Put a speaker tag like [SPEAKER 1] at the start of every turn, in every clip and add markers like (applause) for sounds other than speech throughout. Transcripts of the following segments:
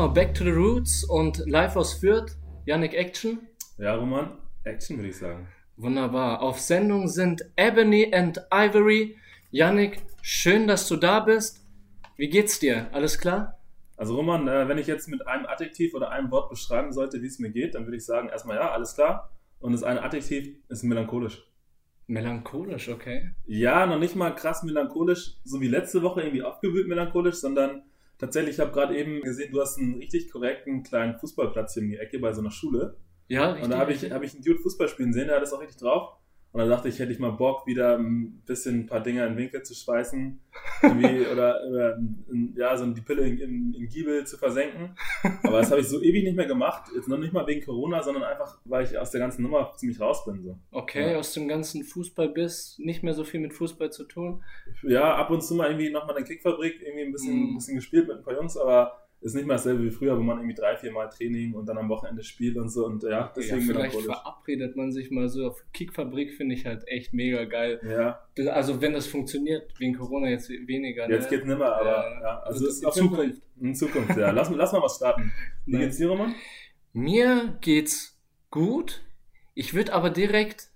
[SPEAKER 1] So, back to the roots und live aus Fürth. Yannick Action.
[SPEAKER 2] Ja, Roman, Action würde ich sagen.
[SPEAKER 1] Wunderbar. Auf Sendung sind Ebony and Ivory. Yannick, schön, dass du da bist. Wie geht's dir? Alles klar?
[SPEAKER 2] Also Roman, äh, wenn ich jetzt mit einem Adjektiv oder einem Wort beschreiben sollte, wie es mir geht, dann würde ich sagen, erstmal ja, alles klar. Und das eine Adjektiv ist melancholisch.
[SPEAKER 1] Melancholisch, okay.
[SPEAKER 2] Ja, noch nicht mal krass melancholisch, so wie letzte Woche irgendwie aufgewühlt melancholisch, sondern tatsächlich, ich habe gerade eben gesehen, du hast einen richtig korrekten kleinen Fußballplatz hier in die Ecke bei so einer Schule.
[SPEAKER 1] Ja, richtig.
[SPEAKER 2] Und da habe ich, hab ich einen Dude Fußball spielen sehen, der hat das auch richtig drauf. Und da dachte ich, hätte ich mal Bock, wieder ein bisschen ein paar Dinger in den Winkel zu schweißen. (laughs) Oder, oder ja, so die Pille in, in, in Giebel zu versenken. Aber das habe ich so ewig nicht mehr gemacht. Jetzt noch nicht mal wegen Corona, sondern einfach, weil ich aus der ganzen Nummer ziemlich raus bin. So.
[SPEAKER 1] Okay, ja. aus dem ganzen Fußballbiss nicht mehr so viel mit Fußball zu tun.
[SPEAKER 2] Ja, ab und zu mal irgendwie nochmal in der Kickfabrik irgendwie ein bisschen, mm. ein bisschen gespielt mit ein paar Jungs, aber ist nicht mehr dasselbe wie früher, wo man irgendwie drei, vier Mal Training und dann am Wochenende spielt und so und ja, deswegen
[SPEAKER 1] ja, vielleicht verabredet man sich mal so auf Kickfabrik, finde ich halt echt mega geil.
[SPEAKER 2] Ja.
[SPEAKER 1] Also wenn das funktioniert, wegen Corona jetzt weniger.
[SPEAKER 2] Ne? Jetzt geht nimmer, aber äh, ja, also, also in Zukunft. In Zukunft, ja. Lass, lass mal was starten. Wie Nein. geht's dir, Roman?
[SPEAKER 1] Mir geht's gut. Ich würde aber direkt,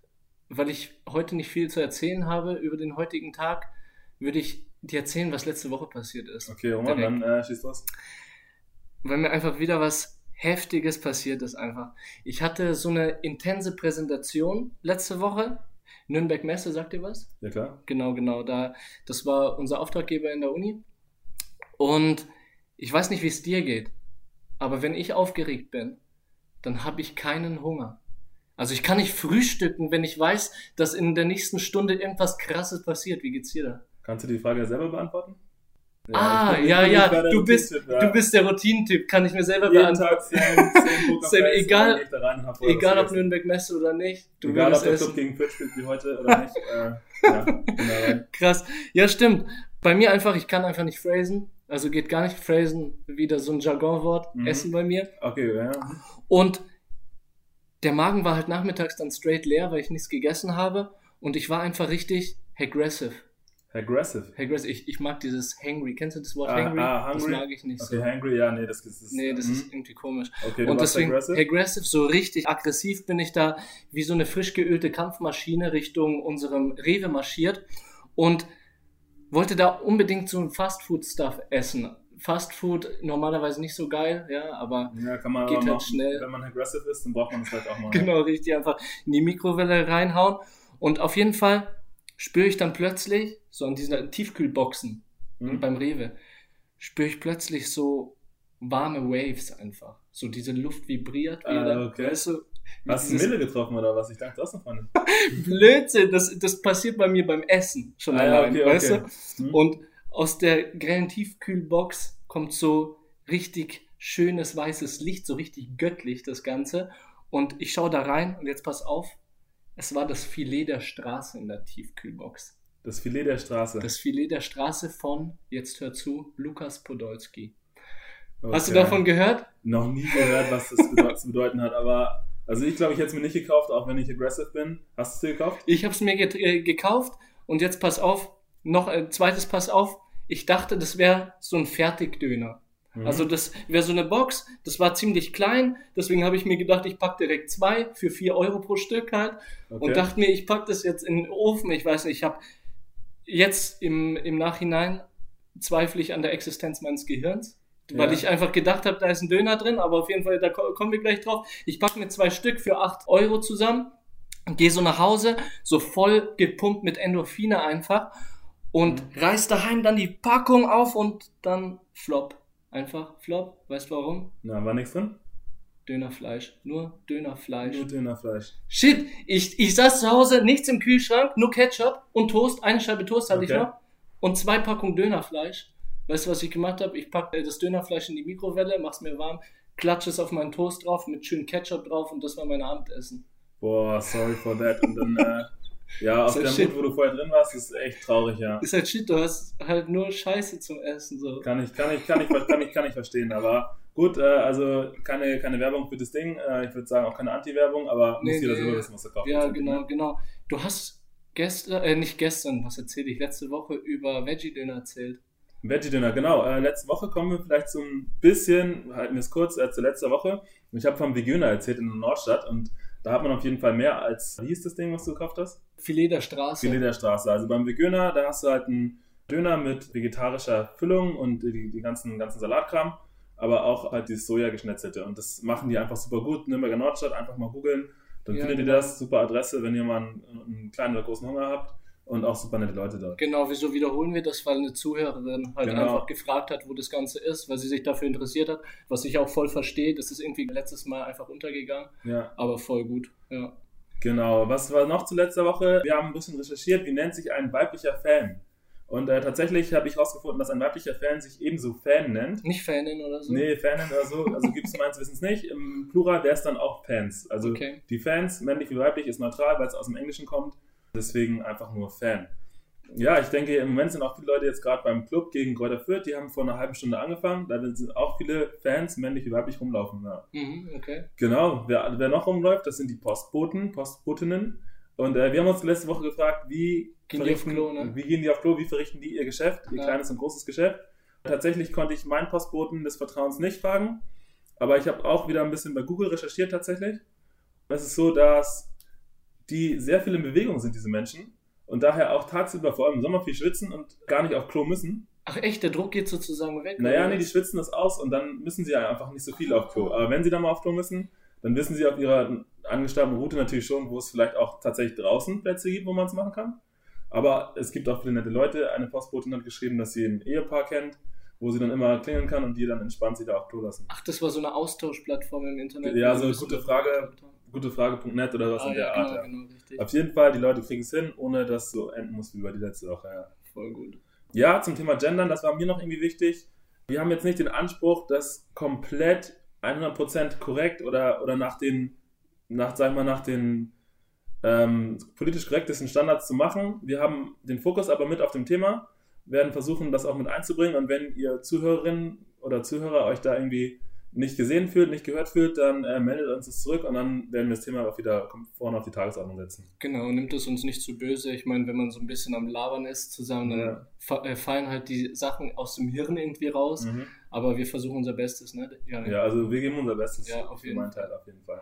[SPEAKER 1] weil ich heute nicht viel zu erzählen habe über den heutigen Tag, würde ich dir erzählen, was letzte Woche passiert ist.
[SPEAKER 2] Okay, Roman, direkt. dann äh, schieß los
[SPEAKER 1] weil mir einfach wieder was Heftiges passiert ist einfach. Ich hatte so eine intense Präsentation letzte Woche. Nürnberg Messe, sagt ihr was?
[SPEAKER 2] Ja, klar.
[SPEAKER 1] Genau, genau. Da, das war unser Auftraggeber in der Uni. Und ich weiß nicht, wie es dir geht, aber wenn ich aufgeregt bin, dann habe ich keinen Hunger. Also ich kann nicht frühstücken, wenn ich weiß, dass in der nächsten Stunde irgendwas Krasses passiert. Wie geht's dir da?
[SPEAKER 2] Kannst du die Frage selber beantworten?
[SPEAKER 1] Ja, ah, ja, ja, du bist, ja. du bist der Routinentyp, kann ich mir selber
[SPEAKER 2] Jeden beantworten. Tag 10, 10 (laughs) Sam,
[SPEAKER 1] egal, egal ob Nürnberg Messe oder nicht.
[SPEAKER 2] Du egal ob der Club gegen Fürth spielt wie heute oder nicht. äh, ja.
[SPEAKER 1] Krass. Ja, stimmt. Bei mir einfach, ich kann einfach nicht phrasen. Also geht gar nicht phrasen, wieder so ein Jargonwort, mhm. Essen bei mir.
[SPEAKER 2] Okay, ja.
[SPEAKER 1] Und der Magen war halt nachmittags dann straight leer, weil ich nichts gegessen habe. Und ich war einfach richtig aggressive.
[SPEAKER 2] Aggressive.
[SPEAKER 1] Aggressive. Ich, ich mag dieses hangry. Kennst du das Wort ah, hangry? Ah, hungry? Das mag ich nicht
[SPEAKER 2] okay, so. hangry, ja, nee, das ist.
[SPEAKER 1] Nee, das ist mhm. irgendwie komisch.
[SPEAKER 2] Okay,
[SPEAKER 1] und deswegen aggressive? aggressive, so richtig aggressiv bin ich da wie so eine frisch geölte Kampfmaschine Richtung unserem Rewe marschiert und wollte da unbedingt so ein Fastfood-Stuff essen. Fastfood normalerweise nicht so geil, ja, aber
[SPEAKER 2] ja,
[SPEAKER 1] geht halt
[SPEAKER 2] machen,
[SPEAKER 1] schnell.
[SPEAKER 2] Wenn man aggressive ist, dann braucht man es halt auch mal. (laughs)
[SPEAKER 1] genau, richtig einfach in die Mikrowelle reinhauen. Und auf jeden Fall spüre ich dann plötzlich, so an diesen Tiefkühlboxen mhm. beim Rewe, spüre ich plötzlich so warme Waves einfach. So diese Luft vibriert wieder.
[SPEAKER 2] Ah, okay. Weißt du, Hast du Mille getroffen oder was? Ich dachte, das noch eine. (laughs)
[SPEAKER 1] Blödsinn, das, das passiert bei mir beim Essen schon ah, allein, ja, okay, weißt okay. du? Mhm. Und aus der grellen Tiefkühlbox kommt so richtig schönes weißes Licht, so richtig göttlich das Ganze. Und ich schaue da rein und jetzt pass auf, es war das Filet der Straße in der Tiefkühlbox.
[SPEAKER 2] Das Filet der Straße.
[SPEAKER 1] Das Filet der Straße von, jetzt hör zu, Lukas Podolski. Okay. Hast du davon gehört?
[SPEAKER 2] Noch nie gehört, was das zu bedeuten hat, aber also ich glaube, ich hätte es mir nicht gekauft, auch wenn ich aggressive bin. Hast du es dir gekauft?
[SPEAKER 1] Ich habe es mir äh, gekauft und jetzt pass auf, noch ein äh, zweites pass auf. Ich dachte, das wäre so ein Fertigdöner. Mhm. Also das wäre so eine Box, das war ziemlich klein, deswegen habe ich mir gedacht, ich packe direkt zwei für vier Euro pro Stück halt okay. und dachte mir, ich packe das jetzt in den Ofen. Ich weiß nicht, ich habe jetzt im, im Nachhinein zweifle ich an der Existenz meines Gehirns. Weil ja. ich einfach gedacht habe, da ist ein Döner drin, aber auf jeden Fall, da kommen wir gleich drauf. Ich packe mir zwei Stück für acht Euro zusammen, gehe so nach Hause, so voll gepumpt mit Endorphine einfach und mhm. reiß daheim dann die Packung auf und dann flop. Einfach Flop. Weißt du warum?
[SPEAKER 2] Na, war nichts drin?
[SPEAKER 1] Dönerfleisch. Nur Dönerfleisch.
[SPEAKER 2] Nur Dönerfleisch.
[SPEAKER 1] Shit, ich, ich saß zu Hause, nichts im Kühlschrank, nur Ketchup und Toast. Eine Scheibe Toast hatte okay. ich noch. Und zwei Packungen Dönerfleisch. Weißt du, was ich gemacht habe? Ich packe das Dönerfleisch in die Mikrowelle, mach's mir warm, klatsche es auf meinen Toast drauf mit schön Ketchup drauf und das war mein Abendessen.
[SPEAKER 2] Boah, sorry for that. Und dann äh, (laughs) ja, auf halt der Shit. Mut, wo du vorher drin warst, ist echt traurig, ja.
[SPEAKER 1] Ist halt shit, du hast halt nur Scheiße zum Essen, so.
[SPEAKER 2] Kann ich, kann ich, kann ich, kann ich, kann ich verstehen, aber gut, äh, also keine, keine Werbung für das Ding, äh, ich würde sagen auch keine Anti-Werbung, aber nee, muss jeder nee. selber wissen, was er kauft.
[SPEAKER 1] Ja, genau, ne? genau. Du hast gestern, äh, nicht gestern, was erzähle ich, letzte Woche über Veggie-Döner erzählt.
[SPEAKER 2] Veggie-Döner, genau. Äh, letzte Woche kommen wir vielleicht so ein bisschen, halten wir es kurz, äh, zu letzter Woche. Ich habe vom Vegöner erzählt in der Nordstadt und da hat man auf jeden Fall mehr als, wie hieß das Ding, was du gekauft hast?
[SPEAKER 1] Filet der Straße.
[SPEAKER 2] Filet der Straße. Also beim Vegöner, da hast du halt einen Döner mit vegetarischer Füllung und die, die ganzen, ganzen Salatkram, aber auch halt dieses Soja-Geschnetzelte. Und das machen die einfach super gut. Nürnberger Nordstadt, einfach mal googeln. Dann
[SPEAKER 1] Ja,
[SPEAKER 2] findet ihr
[SPEAKER 1] genau.
[SPEAKER 2] das. Super Adresse, wenn ihr mal einen, einen kleinen oder großen Hunger habt. Und auch super nette Leute dort.
[SPEAKER 1] Genau, wieso wiederholen wir das? Weil eine Zuhörerin halt
[SPEAKER 2] Genau.
[SPEAKER 1] einfach gefragt hat, wo das Ganze ist, weil sie sich dafür interessiert hat, was ich auch voll verstehe. Das ist irgendwie letztes Mal einfach untergegangen,
[SPEAKER 2] Ja.
[SPEAKER 1] aber voll gut. Ja.
[SPEAKER 2] Genau, was war noch zu letzter Woche? Wir haben ein bisschen recherchiert, wie nennt sich ein weiblicher Fan? Und äh, tatsächlich habe ich herausgefunden, dass ein weiblicher Fan sich ebenso Fan nennt.
[SPEAKER 1] Nicht Fanin oder so?
[SPEAKER 2] Nee, Fanin oder so, also gibt es (laughs) meines Wissens nicht. Im Plural wäre es dann auch Fans. Also
[SPEAKER 1] Okay.
[SPEAKER 2] die Fans, männlich wie weiblich, ist neutral, weil es aus dem Englischen kommt. Deswegen einfach nur Fan. Ja, ich denke, im Moment sind auch viele Leute jetzt gerade beim Club gegen Kräuter Fürth. Die haben vor einer halben Stunde angefangen. Da sind auch viele Fans, männlich wie weiblich, rumlaufen. Ja.
[SPEAKER 1] Mhm, okay.
[SPEAKER 2] Genau, wer, wer noch rumläuft, das sind die Postboten, Postbotinnen. Und äh, wir haben uns letzte Woche gefragt, wie
[SPEAKER 1] Gehen die auf Klo, ne?
[SPEAKER 2] wie gehen die auf Klo, wie verrichten die ihr Geschäft, ihr
[SPEAKER 1] Ja.
[SPEAKER 2] kleines und großes Geschäft. Tatsächlich konnte ich meinen Postboten des Vertrauens nicht fragen, aber ich habe auch wieder ein bisschen bei Google recherchiert tatsächlich. Es ist so, dass die sehr viel in Bewegung sind, diese Menschen, und daher auch tagsüber, vor allem im Sommer, viel schwitzen und gar nicht auf Klo müssen.
[SPEAKER 1] Ach echt, der Druck geht sozusagen weg?
[SPEAKER 2] Naja, nee, die schwitzen das aus und dann müssen sie einfach nicht so viel auf Klo. Aber wenn sie dann mal auf Klo müssen, dann wissen sie auf ihrer angestammten Route natürlich schon, wo es vielleicht auch tatsächlich draußen Plätze gibt, wo man es machen kann. Aber es gibt auch viele nette Leute. Eine Postbotin hat geschrieben, dass sie ein Ehepaar kennt, wo sie dann immer klingeln kann und die dann entspannt sie da auf Klo lassen.
[SPEAKER 1] Ach, das war so eine Austauschplattform im Internet.
[SPEAKER 2] Ja, so
[SPEAKER 1] wir ein bisschen
[SPEAKER 2] gute Frage.
[SPEAKER 1] haben.
[SPEAKER 2] Gutefrage.net oder was
[SPEAKER 1] Ah,
[SPEAKER 2] in der
[SPEAKER 1] ja,
[SPEAKER 2] Art.
[SPEAKER 1] genau,
[SPEAKER 2] Ja.
[SPEAKER 1] genau, richtig.
[SPEAKER 2] Auf jeden Fall, die Leute kriegen es hin, ohne dass es so enden muss wie bei die letzte Woche. Ja.
[SPEAKER 1] Voll gut.
[SPEAKER 2] Ja, zum Thema Gendern, das war mir noch irgendwie wichtig. Wir haben jetzt nicht den Anspruch, das komplett 100% korrekt oder, oder nach den, nach, sag mal, nach den ähm, politisch korrektesten Standards zu machen. Wir haben den Fokus aber mit auf dem Thema, werden versuchen, das auch mit einzubringen. Und wenn ihr Zuhörerinnen oder Zuhörer euch da irgendwie nicht gesehen fühlt, nicht gehört fühlt, dann äh, meldet uns das zurück und dann werden wir das Thema auch wieder vorne auf die Tagesordnung setzen.
[SPEAKER 1] Genau, nimmt es uns nicht zu böse. Ich meine, wenn man so ein bisschen am Labern ist zusammen, dann
[SPEAKER 2] Ja.
[SPEAKER 1] fa äh, fallen halt die Sachen aus dem Hirn irgendwie raus.
[SPEAKER 2] Mhm.
[SPEAKER 1] Aber wir versuchen unser Bestes, ne? Ja.
[SPEAKER 2] Ja, also wir geben unser Bestes
[SPEAKER 1] Ja, auf
[SPEAKER 2] für
[SPEAKER 1] jeden
[SPEAKER 2] meinen Teil auf jeden Fall.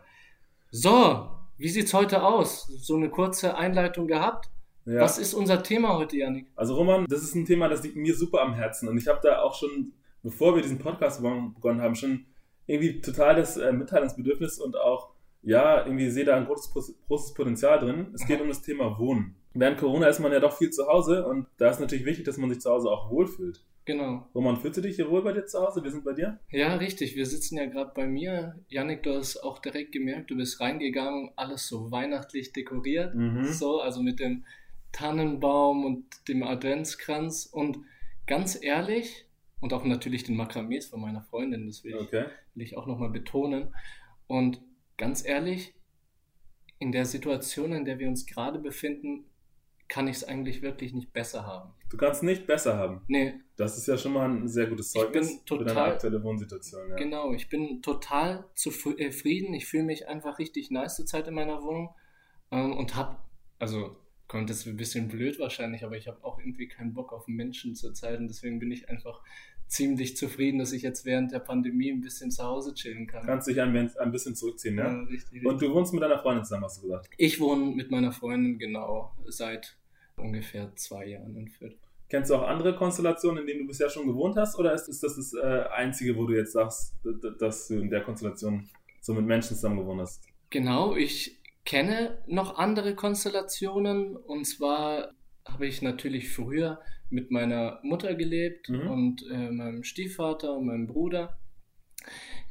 [SPEAKER 1] So, wie sieht's heute aus? So eine kurze Einleitung gehabt.
[SPEAKER 2] Ja.
[SPEAKER 1] Was ist unser Thema heute, Janik?
[SPEAKER 2] Also Roman, das ist ein Thema, das liegt mir super am Herzen und ich habe da auch schon, bevor wir diesen Podcast begonnen haben, schon irgendwie total das äh, Mitteilungsbedürfnis und auch, ja, irgendwie sehe da ein großes, großes Potenzial drin. Es geht um das Thema Wohnen. Während Corona ist man ja doch viel zu Hause und da ist natürlich wichtig, dass man sich zu Hause auch wohlfühlt.
[SPEAKER 1] Genau.
[SPEAKER 2] Roman, fühlst du dich hier wohl bei dir zu Hause? Wir sind bei dir?
[SPEAKER 1] Ja, richtig. Wir sitzen ja gerade bei mir. Janik, du hast auch direkt gemerkt, du bist reingegangen, alles so weihnachtlich dekoriert.
[SPEAKER 2] Mhm.
[SPEAKER 1] So, also mit dem Tannenbaum und dem Adventskranz. Und ganz ehrlich, und auch natürlich den Makramees von meiner Freundin, das will ich,
[SPEAKER 2] Okay.
[SPEAKER 1] will ich auch nochmal betonen. Und ganz ehrlich, in der Situation, in der wir uns gerade befinden, kann ich es eigentlich wirklich nicht besser haben.
[SPEAKER 2] Du kannst nicht besser haben.
[SPEAKER 1] Nee,
[SPEAKER 2] Das ist ja schon mal ein sehr gutes
[SPEAKER 1] Ich bin
[SPEAKER 2] Zeugnis für deine aktuelle Wohnsituation. Ja.
[SPEAKER 1] Genau, ich bin total zufrieden. Ich fühle mich einfach richtig nice zur Zeit in meiner Wohnung ähm, und habe, also kommt jetzt ein bisschen blöd wahrscheinlich, aber ich habe auch irgendwie keinen Bock auf Menschen zur Zeit und deswegen bin ich einfach ziemlich zufrieden, dass ich jetzt während der Pandemie ein bisschen zu Hause chillen kann.
[SPEAKER 2] Kannst dich ein, ein bisschen zurückziehen, ja?
[SPEAKER 1] Ja, richtig, richtig.
[SPEAKER 2] Und du wohnst mit deiner Freundin zusammen, hast du gesagt.
[SPEAKER 1] ich wohne mit meiner Freundin genau seit ungefähr zwei Jahren in Fürth.
[SPEAKER 2] Kennst du auch andere Konstellationen, in denen du bisher schon gewohnt hast? Oder ist, ist das das äh, einzige, wo du jetzt sagst, dass du in der Konstellation so mit Menschen zusammen gewohnt hast?
[SPEAKER 1] Genau, ich kenne noch andere Konstellationen und zwar habe ich natürlich früher mit meiner Mutter gelebt
[SPEAKER 2] Mhm.
[SPEAKER 1] und äh, meinem Stiefvater und meinem Bruder.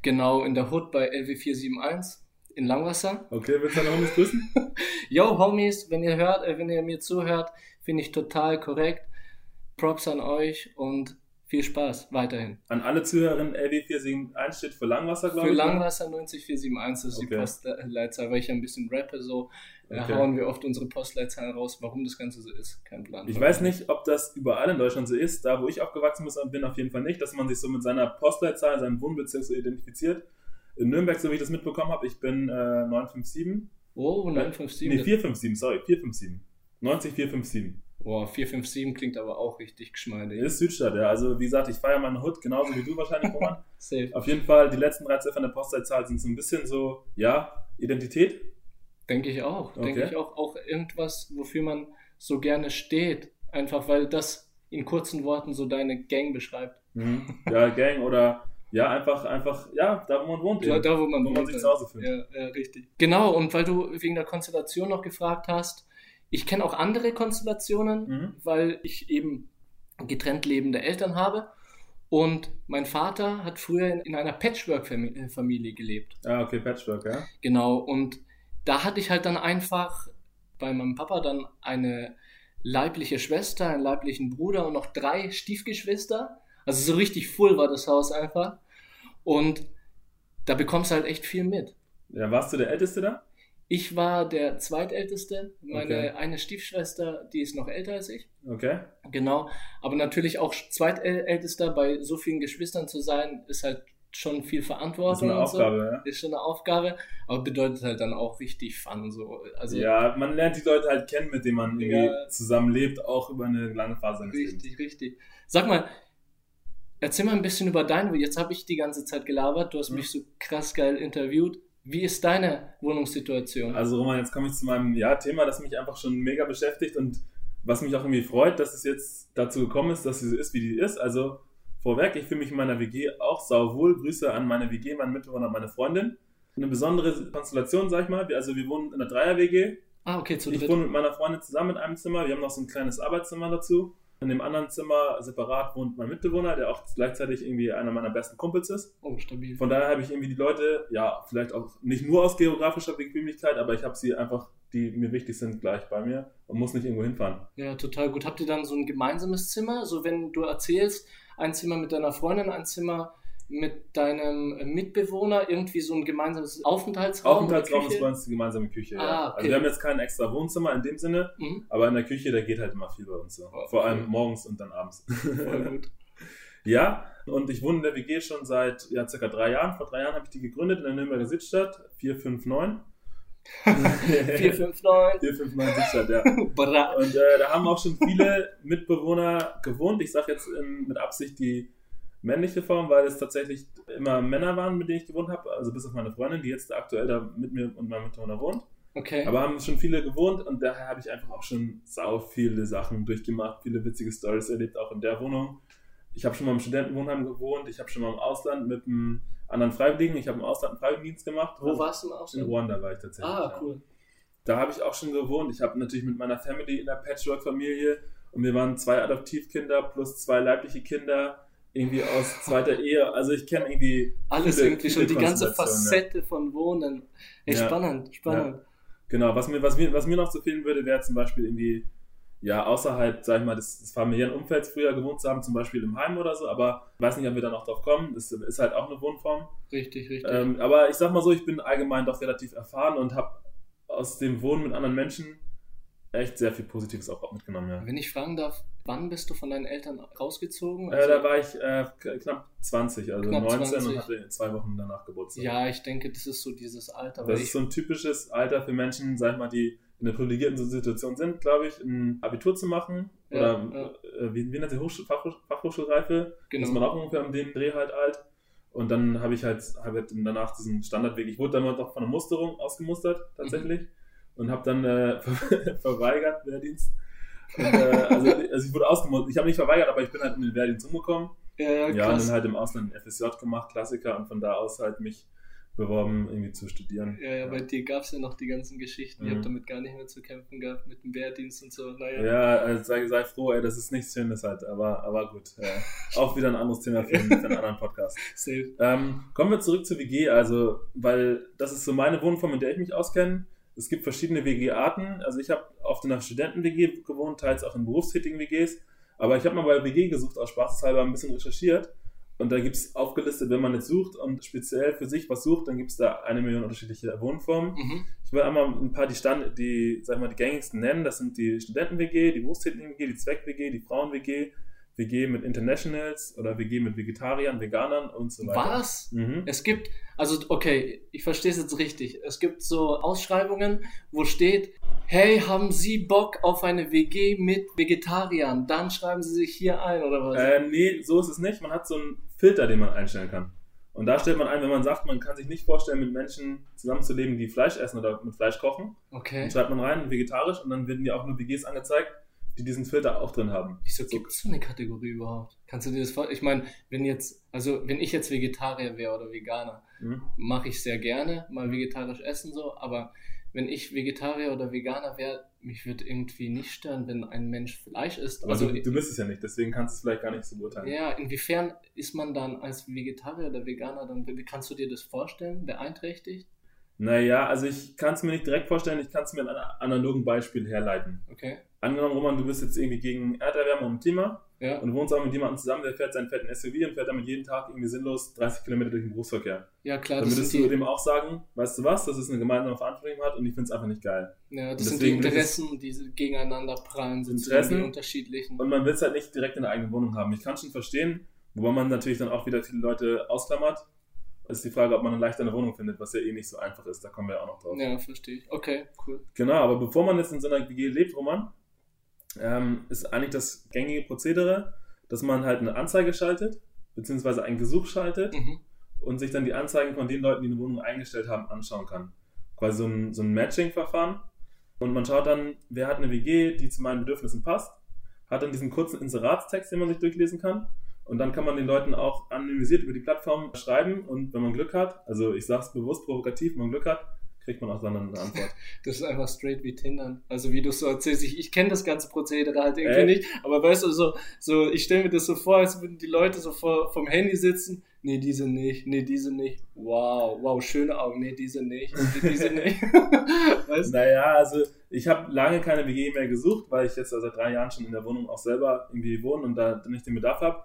[SPEAKER 1] Genau in der Hood bei LW471 in Langwasser.
[SPEAKER 2] Okay, willst du deine Homies grüßen?
[SPEAKER 1] Yo, Homies, wenn ihr hört, äh, wenn ihr mir zuhört, finde ich total korrekt. Props an euch und viel Spaß weiterhin.
[SPEAKER 2] An alle Zuhörerinnen, LW471 steht für Langwasser, glaube
[SPEAKER 1] Für
[SPEAKER 2] ich. ne?
[SPEAKER 1] Langwasser 90471 ist die
[SPEAKER 2] Okay.
[SPEAKER 1] Postleitzahl, weil ich ja ein bisschen rappe, so
[SPEAKER 2] Okay.
[SPEAKER 1] hauen wir oft unsere Postleitzahlen raus. Warum das Ganze so ist, kein Plan.
[SPEAKER 2] Ich weiß nicht, ob das überall in Deutschland so ist. Da, wo ich aufgewachsen bin, auf jeden Fall nicht, dass man sich so mit seiner Postleitzahl, seinem Wohnbezirk so identifiziert. In Nürnberg, so wie ich das mitbekommen habe, ich bin äh, 957.
[SPEAKER 1] Oh, 957.
[SPEAKER 2] Nee, 457, sorry, 457. 90457.
[SPEAKER 1] Boah, 457 klingt aber auch richtig geschmeidig.
[SPEAKER 2] Ist Südstadt, ja. Also wie gesagt, ich feiere meine Hood genauso wie du wahrscheinlich, Roman. (laughs)
[SPEAKER 1] Safe.
[SPEAKER 2] Auf jeden Fall, die letzten drei Ziffern der Postleitzahl sind so ein bisschen so, ja, Identität.
[SPEAKER 1] Denke ich auch. Denke
[SPEAKER 2] Okay.
[SPEAKER 1] ich auch. Auch irgendwas, wofür man so gerne steht. Einfach weil das in kurzen Worten so deine Gang beschreibt.
[SPEAKER 2] Ja, Gang oder ja, einfach, einfach, ja, da wo man wohnt.
[SPEAKER 1] Da,
[SPEAKER 2] eben.
[SPEAKER 1] da wo man,
[SPEAKER 2] wo man
[SPEAKER 1] wohnt,
[SPEAKER 2] sich
[SPEAKER 1] ja.
[SPEAKER 2] zu Hause fühlt.
[SPEAKER 1] Ja, ja, richtig. Genau, und weil du wegen der Konstellation noch gefragt hast, ich kenne auch andere Konstellationen,
[SPEAKER 2] Mhm.
[SPEAKER 1] weil ich eben getrennt lebende Eltern habe. Und mein Vater hat früher in, in einer Patchwork-Familie gelebt.
[SPEAKER 2] Ah, okay, Patchwork, ja.
[SPEAKER 1] Genau, und da hatte ich halt dann einfach bei meinem Papa dann eine leibliche Schwester, einen leiblichen Bruder und noch drei Stiefgeschwister. Also so richtig full war das Haus einfach. Und da bekommst du halt echt viel mit.
[SPEAKER 2] Ja, warst du der Älteste da?
[SPEAKER 1] Ich war der zweitälteste. Meine
[SPEAKER 2] Okay.
[SPEAKER 1] eine Stiefschwester, die ist noch älter als ich.
[SPEAKER 2] Okay.
[SPEAKER 1] Genau. Aber natürlich auch zweitältester bei so vielen Geschwistern zu sein, ist halt schon viel
[SPEAKER 2] Das ist
[SPEAKER 1] Verantwortung.
[SPEAKER 2] eine
[SPEAKER 1] und so.
[SPEAKER 2] Aufgabe,
[SPEAKER 1] Ist schon eine Aufgabe, aber bedeutet halt dann auch richtig Fun. So. Also
[SPEAKER 2] ja. Ja, man lernt die Leute halt kennen, mit denen man irgendwie
[SPEAKER 1] Ja.
[SPEAKER 2] zusammenlebt, auch über eine lange Phase seines Lebens.
[SPEAKER 1] richtig, richtig. Sag mal, erzähl mal ein bisschen über deine. Jetzt habe ich die ganze Zeit gelabert. Du hast
[SPEAKER 2] Mhm.
[SPEAKER 1] mich so krass geil interviewt. Wie ist deine Wohnungssituation?
[SPEAKER 2] Also Roman, jetzt komme ich zu meinem ja, Thema, das mich einfach schon mega beschäftigt und was mich auch irgendwie freut, dass es jetzt dazu gekommen ist, dass sie so ist, wie die ist. Also vorweg, ich fühle mich in meiner WG auch sauwohl. Grüße an meine WG, meinen Mitbewohner meine Freundin. Eine besondere Konstellation, sag ich mal. Also wir wohnen in einer Dreier-WG.
[SPEAKER 1] ah, okay, zu
[SPEAKER 2] Ich
[SPEAKER 1] dritt.
[SPEAKER 2] wohne mit meiner Freundin zusammen in einem Zimmer. Wir haben noch so ein kleines Arbeitszimmer dazu. In dem anderen Zimmer separat wohnt mein Mitbewohner, der auch gleichzeitig irgendwie einer meiner besten Kumpels ist.
[SPEAKER 1] Oh, stabil.
[SPEAKER 2] Von daher habe ich irgendwie die Leute, ja, vielleicht auch nicht nur aus geografischer Bequemlichkeit, aber ich habe sie einfach, die mir wichtig sind, gleich bei mir und muss nicht irgendwo hinfahren.
[SPEAKER 1] Ja, total gut. Habt ihr dann so ein gemeinsames Zimmer? So, wenn du erzählst, ein Zimmer mit deiner Freundin, ein Zimmer mit deinem Mitbewohner, irgendwie so ein gemeinsames Aufenthaltsraum?
[SPEAKER 2] Aufenthaltsraum ist bei uns die gemeinsame Küche.
[SPEAKER 1] Ah,
[SPEAKER 2] ja.
[SPEAKER 1] okay.
[SPEAKER 2] Also wir haben jetzt kein extra Wohnzimmer in dem Sinne,
[SPEAKER 1] Mhm,
[SPEAKER 2] aber in der Küche, da geht halt immer viel bei uns so.
[SPEAKER 1] Oh,
[SPEAKER 2] Vor allem morgens und dann abends.
[SPEAKER 1] voll gut. (laughs)
[SPEAKER 2] Ja, und ich wohne in der WG schon seit ja, circa drei Jahren. Vor drei Jahren habe ich die gegründet in der Nürnberger Sitzstadt, 459.
[SPEAKER 1] 459.
[SPEAKER 2] 459 Sitzstadt, ja. (laughs) Und äh, da haben auch schon viele Mitbewohner gewohnt. Ich sage jetzt in, mit Absicht die männliche Form, weil es tatsächlich immer Männer waren, mit denen ich gewohnt habe. Also bis auf meine Freundin, die jetzt aktuell da mit mir und meinem Mitbewohner wohnt.
[SPEAKER 1] Okay.
[SPEAKER 2] Aber haben schon viele gewohnt und daher habe ich einfach auch schon sau viele Sachen durchgemacht, viele witzige Stories erlebt, auch in der Wohnung. Ich habe schon mal im Studentenwohnheim gewohnt, ich habe schon mal im Ausland mit einem anderen Freiwilligen, ich habe im Ausland einen Freiwilligendienst gemacht.
[SPEAKER 1] Wo warst du im
[SPEAKER 2] In
[SPEAKER 1] Ausland?
[SPEAKER 2] Ruanda war ich tatsächlich.
[SPEAKER 1] Ah,
[SPEAKER 2] ja.
[SPEAKER 1] cool.
[SPEAKER 2] Da habe ich auch schon gewohnt. Ich habe natürlich mit meiner Family in der Patchwork-Familie und wir waren zwei Adoptivkinder plus zwei leibliche Kinder, irgendwie aus zweiter Ehe. Also ich kenne irgendwie
[SPEAKER 1] Alles
[SPEAKER 2] viele-
[SPEAKER 1] irgendwie
[SPEAKER 2] viele
[SPEAKER 1] schon, die ganze Facette von Wohnen. Ey,
[SPEAKER 2] Ja.
[SPEAKER 1] spannend, spannend.
[SPEAKER 2] Genau, was mir, was mir, was mir noch zu fehlen würde, wäre zum Beispiel irgendwie, ja, außerhalb, sag ich mal, des, des familiären Umfelds früher gewohnt zu haben, zum Beispiel im Heim oder so, aber ich weiß nicht, ob wir da noch drauf kommen. Das ist halt auch eine Wohnform.
[SPEAKER 1] Richtig, richtig.
[SPEAKER 2] Ähm, aber ich sag mal so, ich bin allgemein doch relativ erfahren und habe aus dem Wohnen mit anderen Menschen echt sehr viel Positives auch mitgenommen, ja.
[SPEAKER 1] Wenn ich fragen darf, wann bist du von deinen Eltern rausgezogen?
[SPEAKER 2] Äh, da war ich äh, knapp 20, also
[SPEAKER 1] Knapp
[SPEAKER 2] 19
[SPEAKER 1] 20.
[SPEAKER 2] und hatte zwei Wochen danach Geburtstag.
[SPEAKER 1] ja, ich denke, das ist so dieses Alter.
[SPEAKER 2] Das ist so ein typisches Alter für Menschen, sag ich mal, die in einer privilegierten Situation sind, glaube ich, ein Abitur zu machen.
[SPEAKER 1] Ja,
[SPEAKER 2] oder Äh, wie, wie nennt sich Hochschul Fachhoch Fachhochschulreife?
[SPEAKER 1] genau.
[SPEAKER 2] Ist man auch ungefähr um den Dreh halt alt. Und dann habe ich halt, hab halt danach diesen Standardweg. Ich wurde dann noch von der Musterung ausgemustert, tatsächlich. Und habe dann äh, (laughs) verweigert, Wehrdienst. Und, äh, also, also ich wurde ausgemustert. Ich habe nicht verweigert, aber ich bin halt in den Wehrdienst umgekommen.
[SPEAKER 1] ja, ja,
[SPEAKER 2] Ja, und dann halt im Ausland FSJ gemacht, Klassiker, und von da aus halt mich beworben, irgendwie zu studieren.
[SPEAKER 1] ja, ja, bei dir gab es ja noch die ganzen Geschichten.
[SPEAKER 2] Mhm.
[SPEAKER 1] habt damit gar nicht mehr zu kämpfen gehabt mit dem Wehrdienst und so. Naja.
[SPEAKER 2] Ja, also sei, sei froh, ey, das ist nichts Schönes halt, aber, aber gut. Äh, (laughs) auch wieder ein anderes Thema für, für einen anderen Podcast. (laughs)
[SPEAKER 1] Safe.
[SPEAKER 2] Ähm, kommen wir zurück zur WG, also, weil das ist so meine Wohnform, in der ich mich auskenne. Es gibt verschiedene WG-Arten. Also ich habe oft in einer Studenten-WG gewohnt, teils auch in berufstätigen WGs. Aber ich habe mal bei WG gesucht, aus spaßeshalber ein bisschen recherchiert. Und da gibt es aufgelistet, wenn man jetzt sucht und speziell für sich was sucht, dann gibt es da eine Million unterschiedliche Wohnformen.
[SPEAKER 1] Mhm.
[SPEAKER 2] Ich will einmal ein paar die Stand, die, sag mal, die gängigsten nennen. Das sind die Studenten-WG, die berufstätigen-WG, die Zweck-WG, die Frauen-WG, WG mit Internationals oder WG mit Vegetariern, Veganern und so weiter.
[SPEAKER 1] Was? Mhm. Es gibt, also okay, ich verstehe es jetzt richtig. Es gibt so Ausschreibungen, wo steht, hey, haben Sie Bock auf eine WG mit Vegetariern? Dann schreiben Sie sich hier ein oder was?
[SPEAKER 2] Äh, nee, so ist es nicht. Man hat so einen Filter, den man einstellen kann. Und da stellt man ein, wenn man sagt, man kann sich nicht vorstellen, mit Menschen zusammenzuleben, die Fleisch essen oder mit Fleisch kochen.
[SPEAKER 1] Okay.
[SPEAKER 2] Dann schreibt man rein, vegetarisch, und dann werden dir auch nur WGs angezeigt, die diesen Filter auch drin haben.
[SPEAKER 1] Wieso gibt es so eine Kategorie überhaupt? Kannst du dir das vorstellen? Ich meine, wenn jetzt, also wenn ich jetzt Vegetarier wäre oder Veganer, mhm. mache ich sehr gerne, mal vegetarisch essen so, aber wenn ich Vegetarier oder Veganer wäre, mich würde irgendwie nicht stören, wenn ein Mensch Fleisch isst.
[SPEAKER 2] Aber also, du, du bist es ja nicht, deswegen kannst du es vielleicht gar nicht so beurteilen.
[SPEAKER 1] Ja, inwiefern ist man dann als Vegetarier oder Veganer dann, kannst du dir das vorstellen, beeinträchtigt?
[SPEAKER 2] Naja, also ich kann es mir nicht direkt vorstellen, ich kann es mir an einem analogen Beispiel herleiten.
[SPEAKER 1] Okay.
[SPEAKER 2] Angenommen, Roman, du bist jetzt irgendwie gegen Erderwärmung im Klima
[SPEAKER 1] ja.
[SPEAKER 2] und du wohnst auch mit jemandem zusammen, der fährt seinen fetten SUV und fährt damit jeden Tag irgendwie sinnlos 30 Kilometer durch den Berufsverkehr.
[SPEAKER 1] Ja, klar.
[SPEAKER 2] Dann würdest du dem auch sagen, weißt du was, dass es eine gemeinsame Verantwortung hat und ich finde es einfach nicht geil.
[SPEAKER 1] Ja, das sind die Interessen, die gegeneinander prallen, sind
[SPEAKER 2] Interessen
[SPEAKER 1] die unterschiedlichen.
[SPEAKER 2] Und man will es halt nicht direkt in der eigenen Wohnung haben. Ich kann schon verstehen, wobei man natürlich dann auch wieder viele Leute ausklammert. Ist die Frage, ob man dann leichter eine Wohnung findet, was ja eh nicht so einfach ist. Da kommen wir auch noch drauf.
[SPEAKER 1] Ja, verstehe ich. Okay, cool.
[SPEAKER 2] Genau, aber bevor man jetzt in so einer WG lebt, Roman, ähm, ist eigentlich das gängige Prozedere, dass man halt eine Anzeige schaltet, beziehungsweise ein Gesuch schaltet
[SPEAKER 1] mhm.
[SPEAKER 2] und sich dann die Anzeigen von den Leuten, die eine Wohnung eingestellt haben, anschauen kann. Quasi so ein, so ein Matching-Verfahren. Und man schaut dann, wer hat eine WG, die zu meinen Bedürfnissen passt, hat dann diesen kurzen Inseratstext, den man sich durchlesen kann. Und dann kann man den Leuten auch anonymisiert über die Plattform schreiben und wenn man Glück hat, also ich sage es bewusst provokativ, wenn man Glück hat, kriegt man auch dann eine Antwort. (laughs)
[SPEAKER 1] Das ist einfach straight wie Tindern. Also wie du so erzählst, ich, ich kenne das ganze Prozedere halt irgendwie äh? nicht, aber weißt du, so, so ich stelle mir das so vor, als würden die Leute so vor, vom Handy sitzen, nee, diese nicht, nee, diese nicht, wow, wow, schöne Augen, nee, diese nicht, nee, diese nicht. (laughs)
[SPEAKER 2] weißt? Naja, also ich habe lange keine WG mehr gesucht, weil ich jetzt also seit drei Jahren schon in der Wohnung auch selber irgendwie wohne und da nicht den Bedarf habe.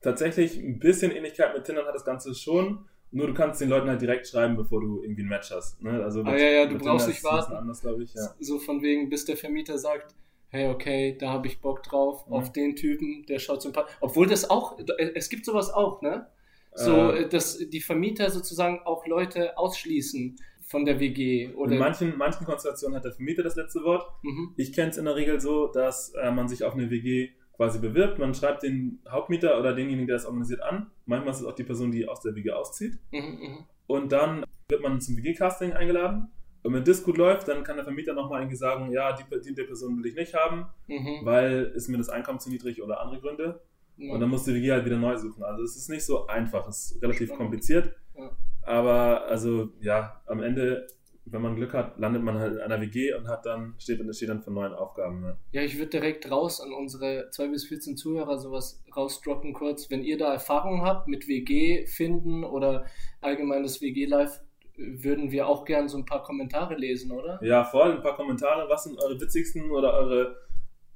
[SPEAKER 2] Tatsächlich ein bisschen Ähnlichkeit mit Tindern hat das Ganze schon. Nur du kannst den Leuten halt direkt schreiben, bevor du irgendwie ein Match hast. Ne? Also
[SPEAKER 1] ah, ja, ja, du brauchst nicht warten.
[SPEAKER 2] Anders, ich, ja.
[SPEAKER 1] So von wegen, bis der Vermieter sagt, hey, okay, da habe ich Bock drauf, mhm. auf den Typen, der schaut sympathisch. Obwohl das auch, es gibt sowas auch, ne? So, äh, dass die Vermieter sozusagen auch Leute ausschließen von der WG. Oder
[SPEAKER 2] in manchen, manchen Konstellationen hat der Vermieter das letzte Wort.
[SPEAKER 1] Mhm.
[SPEAKER 2] Ich kenne es in der Regel so, dass äh, man sich auf eine WG quasi bewirbt. Man schreibt den Hauptmieter oder denjenigen, der das organisiert, an. Manchmal ist es auch die Person, die aus der WG auszieht.
[SPEAKER 1] Mhm, mhm,
[SPEAKER 2] und dann wird man zum WG-Casting eingeladen. Und wenn das gut läuft, dann kann der Vermieter nochmal irgendwie sagen, ja, die, die, die Person will ich nicht haben,
[SPEAKER 1] mhm.
[SPEAKER 2] weil ist mir das Einkommen zu niedrig oder andere Gründe. Mhm. Und dann muss die WG halt wieder neu suchen. Also es ist nicht so einfach, es ist relativ Spannend. kompliziert.
[SPEAKER 1] Ja.
[SPEAKER 2] Aber also ja, am Ende wenn man Glück hat, landet man halt in einer WG und hat dann, steht, steht dann von neuen Aufgaben. Ne?
[SPEAKER 1] Ja, ich würde direkt raus an unsere 2 bis 14 Zuhörer sowas rausdroppen kurz. Wenn ihr da Erfahrungen habt mit WG finden oder allgemein das WG-Live, würden wir auch gern so ein paar Kommentare lesen, oder?
[SPEAKER 2] Ja, vor allem ein paar Kommentare. Was sind eure witzigsten oder eure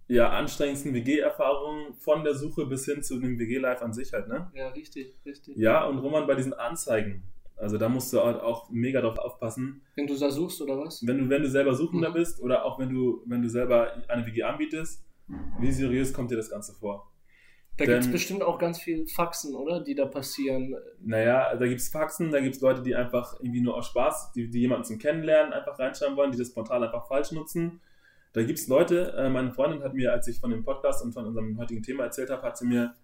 [SPEAKER 2] ja, anstrengendsten WG-Erfahrungen von der Suche bis hin zu dem WG-Live an sich halt, ne?
[SPEAKER 1] Ja, richtig, richtig.
[SPEAKER 2] Ja, und Roman, bei diesen Anzeigen, also da musst du halt auch mega drauf aufpassen.
[SPEAKER 1] Wenn du da suchst oder was?
[SPEAKER 2] Wenn du, wenn du selber Suchender mhm. bist oder auch wenn du, wenn du selber eine WG anbietest, wie seriös kommt dir das Ganze vor?
[SPEAKER 1] Da gibt es bestimmt auch ganz viel Faxen, oder? Die da passieren.
[SPEAKER 2] Naja, da gibt es Faxen, da gibt es Leute, die einfach irgendwie nur aus Spaß, die, die jemanden zum Kennenlernen einfach reinschreiben wollen, die das Portal einfach falsch nutzen. Da gibt es Leute, äh, meine Freundin hat mir, als ich von dem Podcast und von unserem heutigen Thema erzählt habe, hat sie mir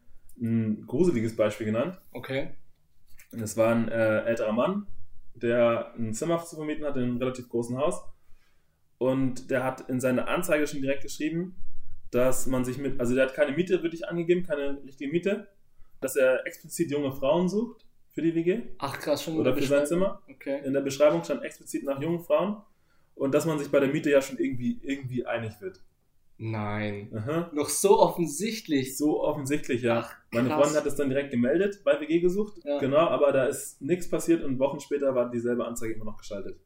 [SPEAKER 2] ein gruseliges Beispiel genannt.
[SPEAKER 1] Okay.
[SPEAKER 2] Es war ein äh, älterer Mann, der ein Zimmer zu vermieten hat in einem relativ großen Haus. Und der hat in seiner Anzeige schon direkt geschrieben, dass man sich mit, also der hat keine Miete wirklich angegeben, keine richtige Miete, dass er explizit junge Frauen sucht für die WG.
[SPEAKER 1] Ach krass, schon.
[SPEAKER 2] Oder für sein Zimmer.
[SPEAKER 1] Okay.
[SPEAKER 2] In der Beschreibung stand explizit nach jungen Frauen und dass man sich bei der Miete ja schon irgendwie, irgendwie einig wird.
[SPEAKER 1] Nein.
[SPEAKER 2] Aha.
[SPEAKER 1] Noch so offensichtlich.
[SPEAKER 2] So offensichtlich, ja. Ach, Meine Freundin hat es dann direkt gemeldet, bei WG gesucht.
[SPEAKER 1] Ja.
[SPEAKER 2] Genau, aber da ist nichts passiert und Wochen später war dieselbe Anzeige immer noch geschaltet.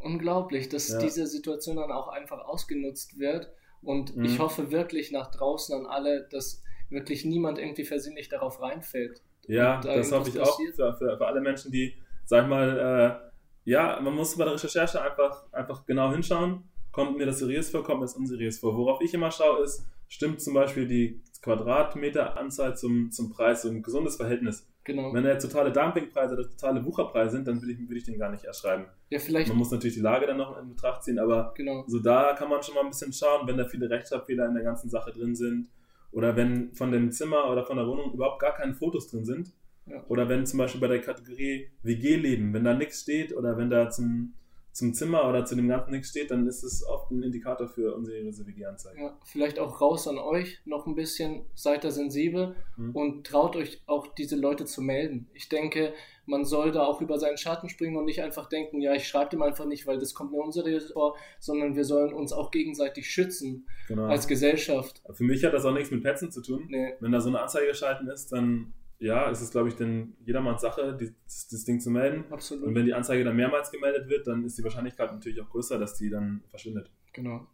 [SPEAKER 1] Unglaublich, dass ja. diese Situation dann auch einfach ausgenutzt wird. Und mhm. ich hoffe wirklich nach draußen an alle, dass wirklich niemand irgendwie versehentlich darauf reinfällt.
[SPEAKER 2] Ja, da das hoffe ich passiert. auch für, für, für, alle Menschen, die, sag ich mal, äh, ja, man muss bei der Recherche einfach, einfach genau hinschauen kommt mir das seriös vor, kommt mir das unseriös vor. Worauf ich immer schaue, ist, stimmt zum Beispiel die Quadratmeteranzahl zum, zum Preis, so ein gesundes Verhältnis.
[SPEAKER 1] Genau.
[SPEAKER 2] Wenn da jetzt totale Dumpingpreise oder totale Wucherpreise sind, dann würde ich, würde ich den gar nicht erschreiben.
[SPEAKER 1] Ja, vielleicht.
[SPEAKER 2] Man muss natürlich die Lage dann noch in Betracht ziehen, aber
[SPEAKER 1] Genau.
[SPEAKER 2] so da kann man schon mal ein bisschen schauen, wenn da viele Rechtschreibfehler in der ganzen Sache drin sind oder wenn von dem Zimmer oder von der Wohnung überhaupt gar keine Fotos drin sind
[SPEAKER 1] Ja.
[SPEAKER 2] oder wenn zum Beispiel bei der Kategorie WG-Leben, wenn da nichts steht oder wenn da zum, zum Zimmer oder zu dem Ganzen nichts steht, dann ist es oft ein Indikator für unseriöse WG-Anzeigen.
[SPEAKER 1] Ja, vielleicht auch raus an euch noch ein bisschen, seid da sensibel
[SPEAKER 2] Mhm.
[SPEAKER 1] und traut euch auch diese Leute zu melden. Ich denke, man soll da auch über seinen Schatten springen und nicht einfach denken, ja, ich schreibe dem einfach nicht, weil das kommt mir unseriös vor, sondern wir sollen uns auch gegenseitig schützen
[SPEAKER 2] Genau.
[SPEAKER 1] als Gesellschaft.
[SPEAKER 2] Für mich hat das auch nichts mit Petzen zu tun.
[SPEAKER 1] Nee,
[SPEAKER 2] Wenn da so eine Anzeige geschalten ist, dann ja, ist es, glaube ich, dann jedermanns Sache, das, das Ding zu melden. Und
[SPEAKER 1] absolut.
[SPEAKER 2] wenn die Anzeige dann mehrmals gemeldet wird, dann ist die Wahrscheinlichkeit natürlich auch größer, dass die dann verschwindet.
[SPEAKER 1] Genau.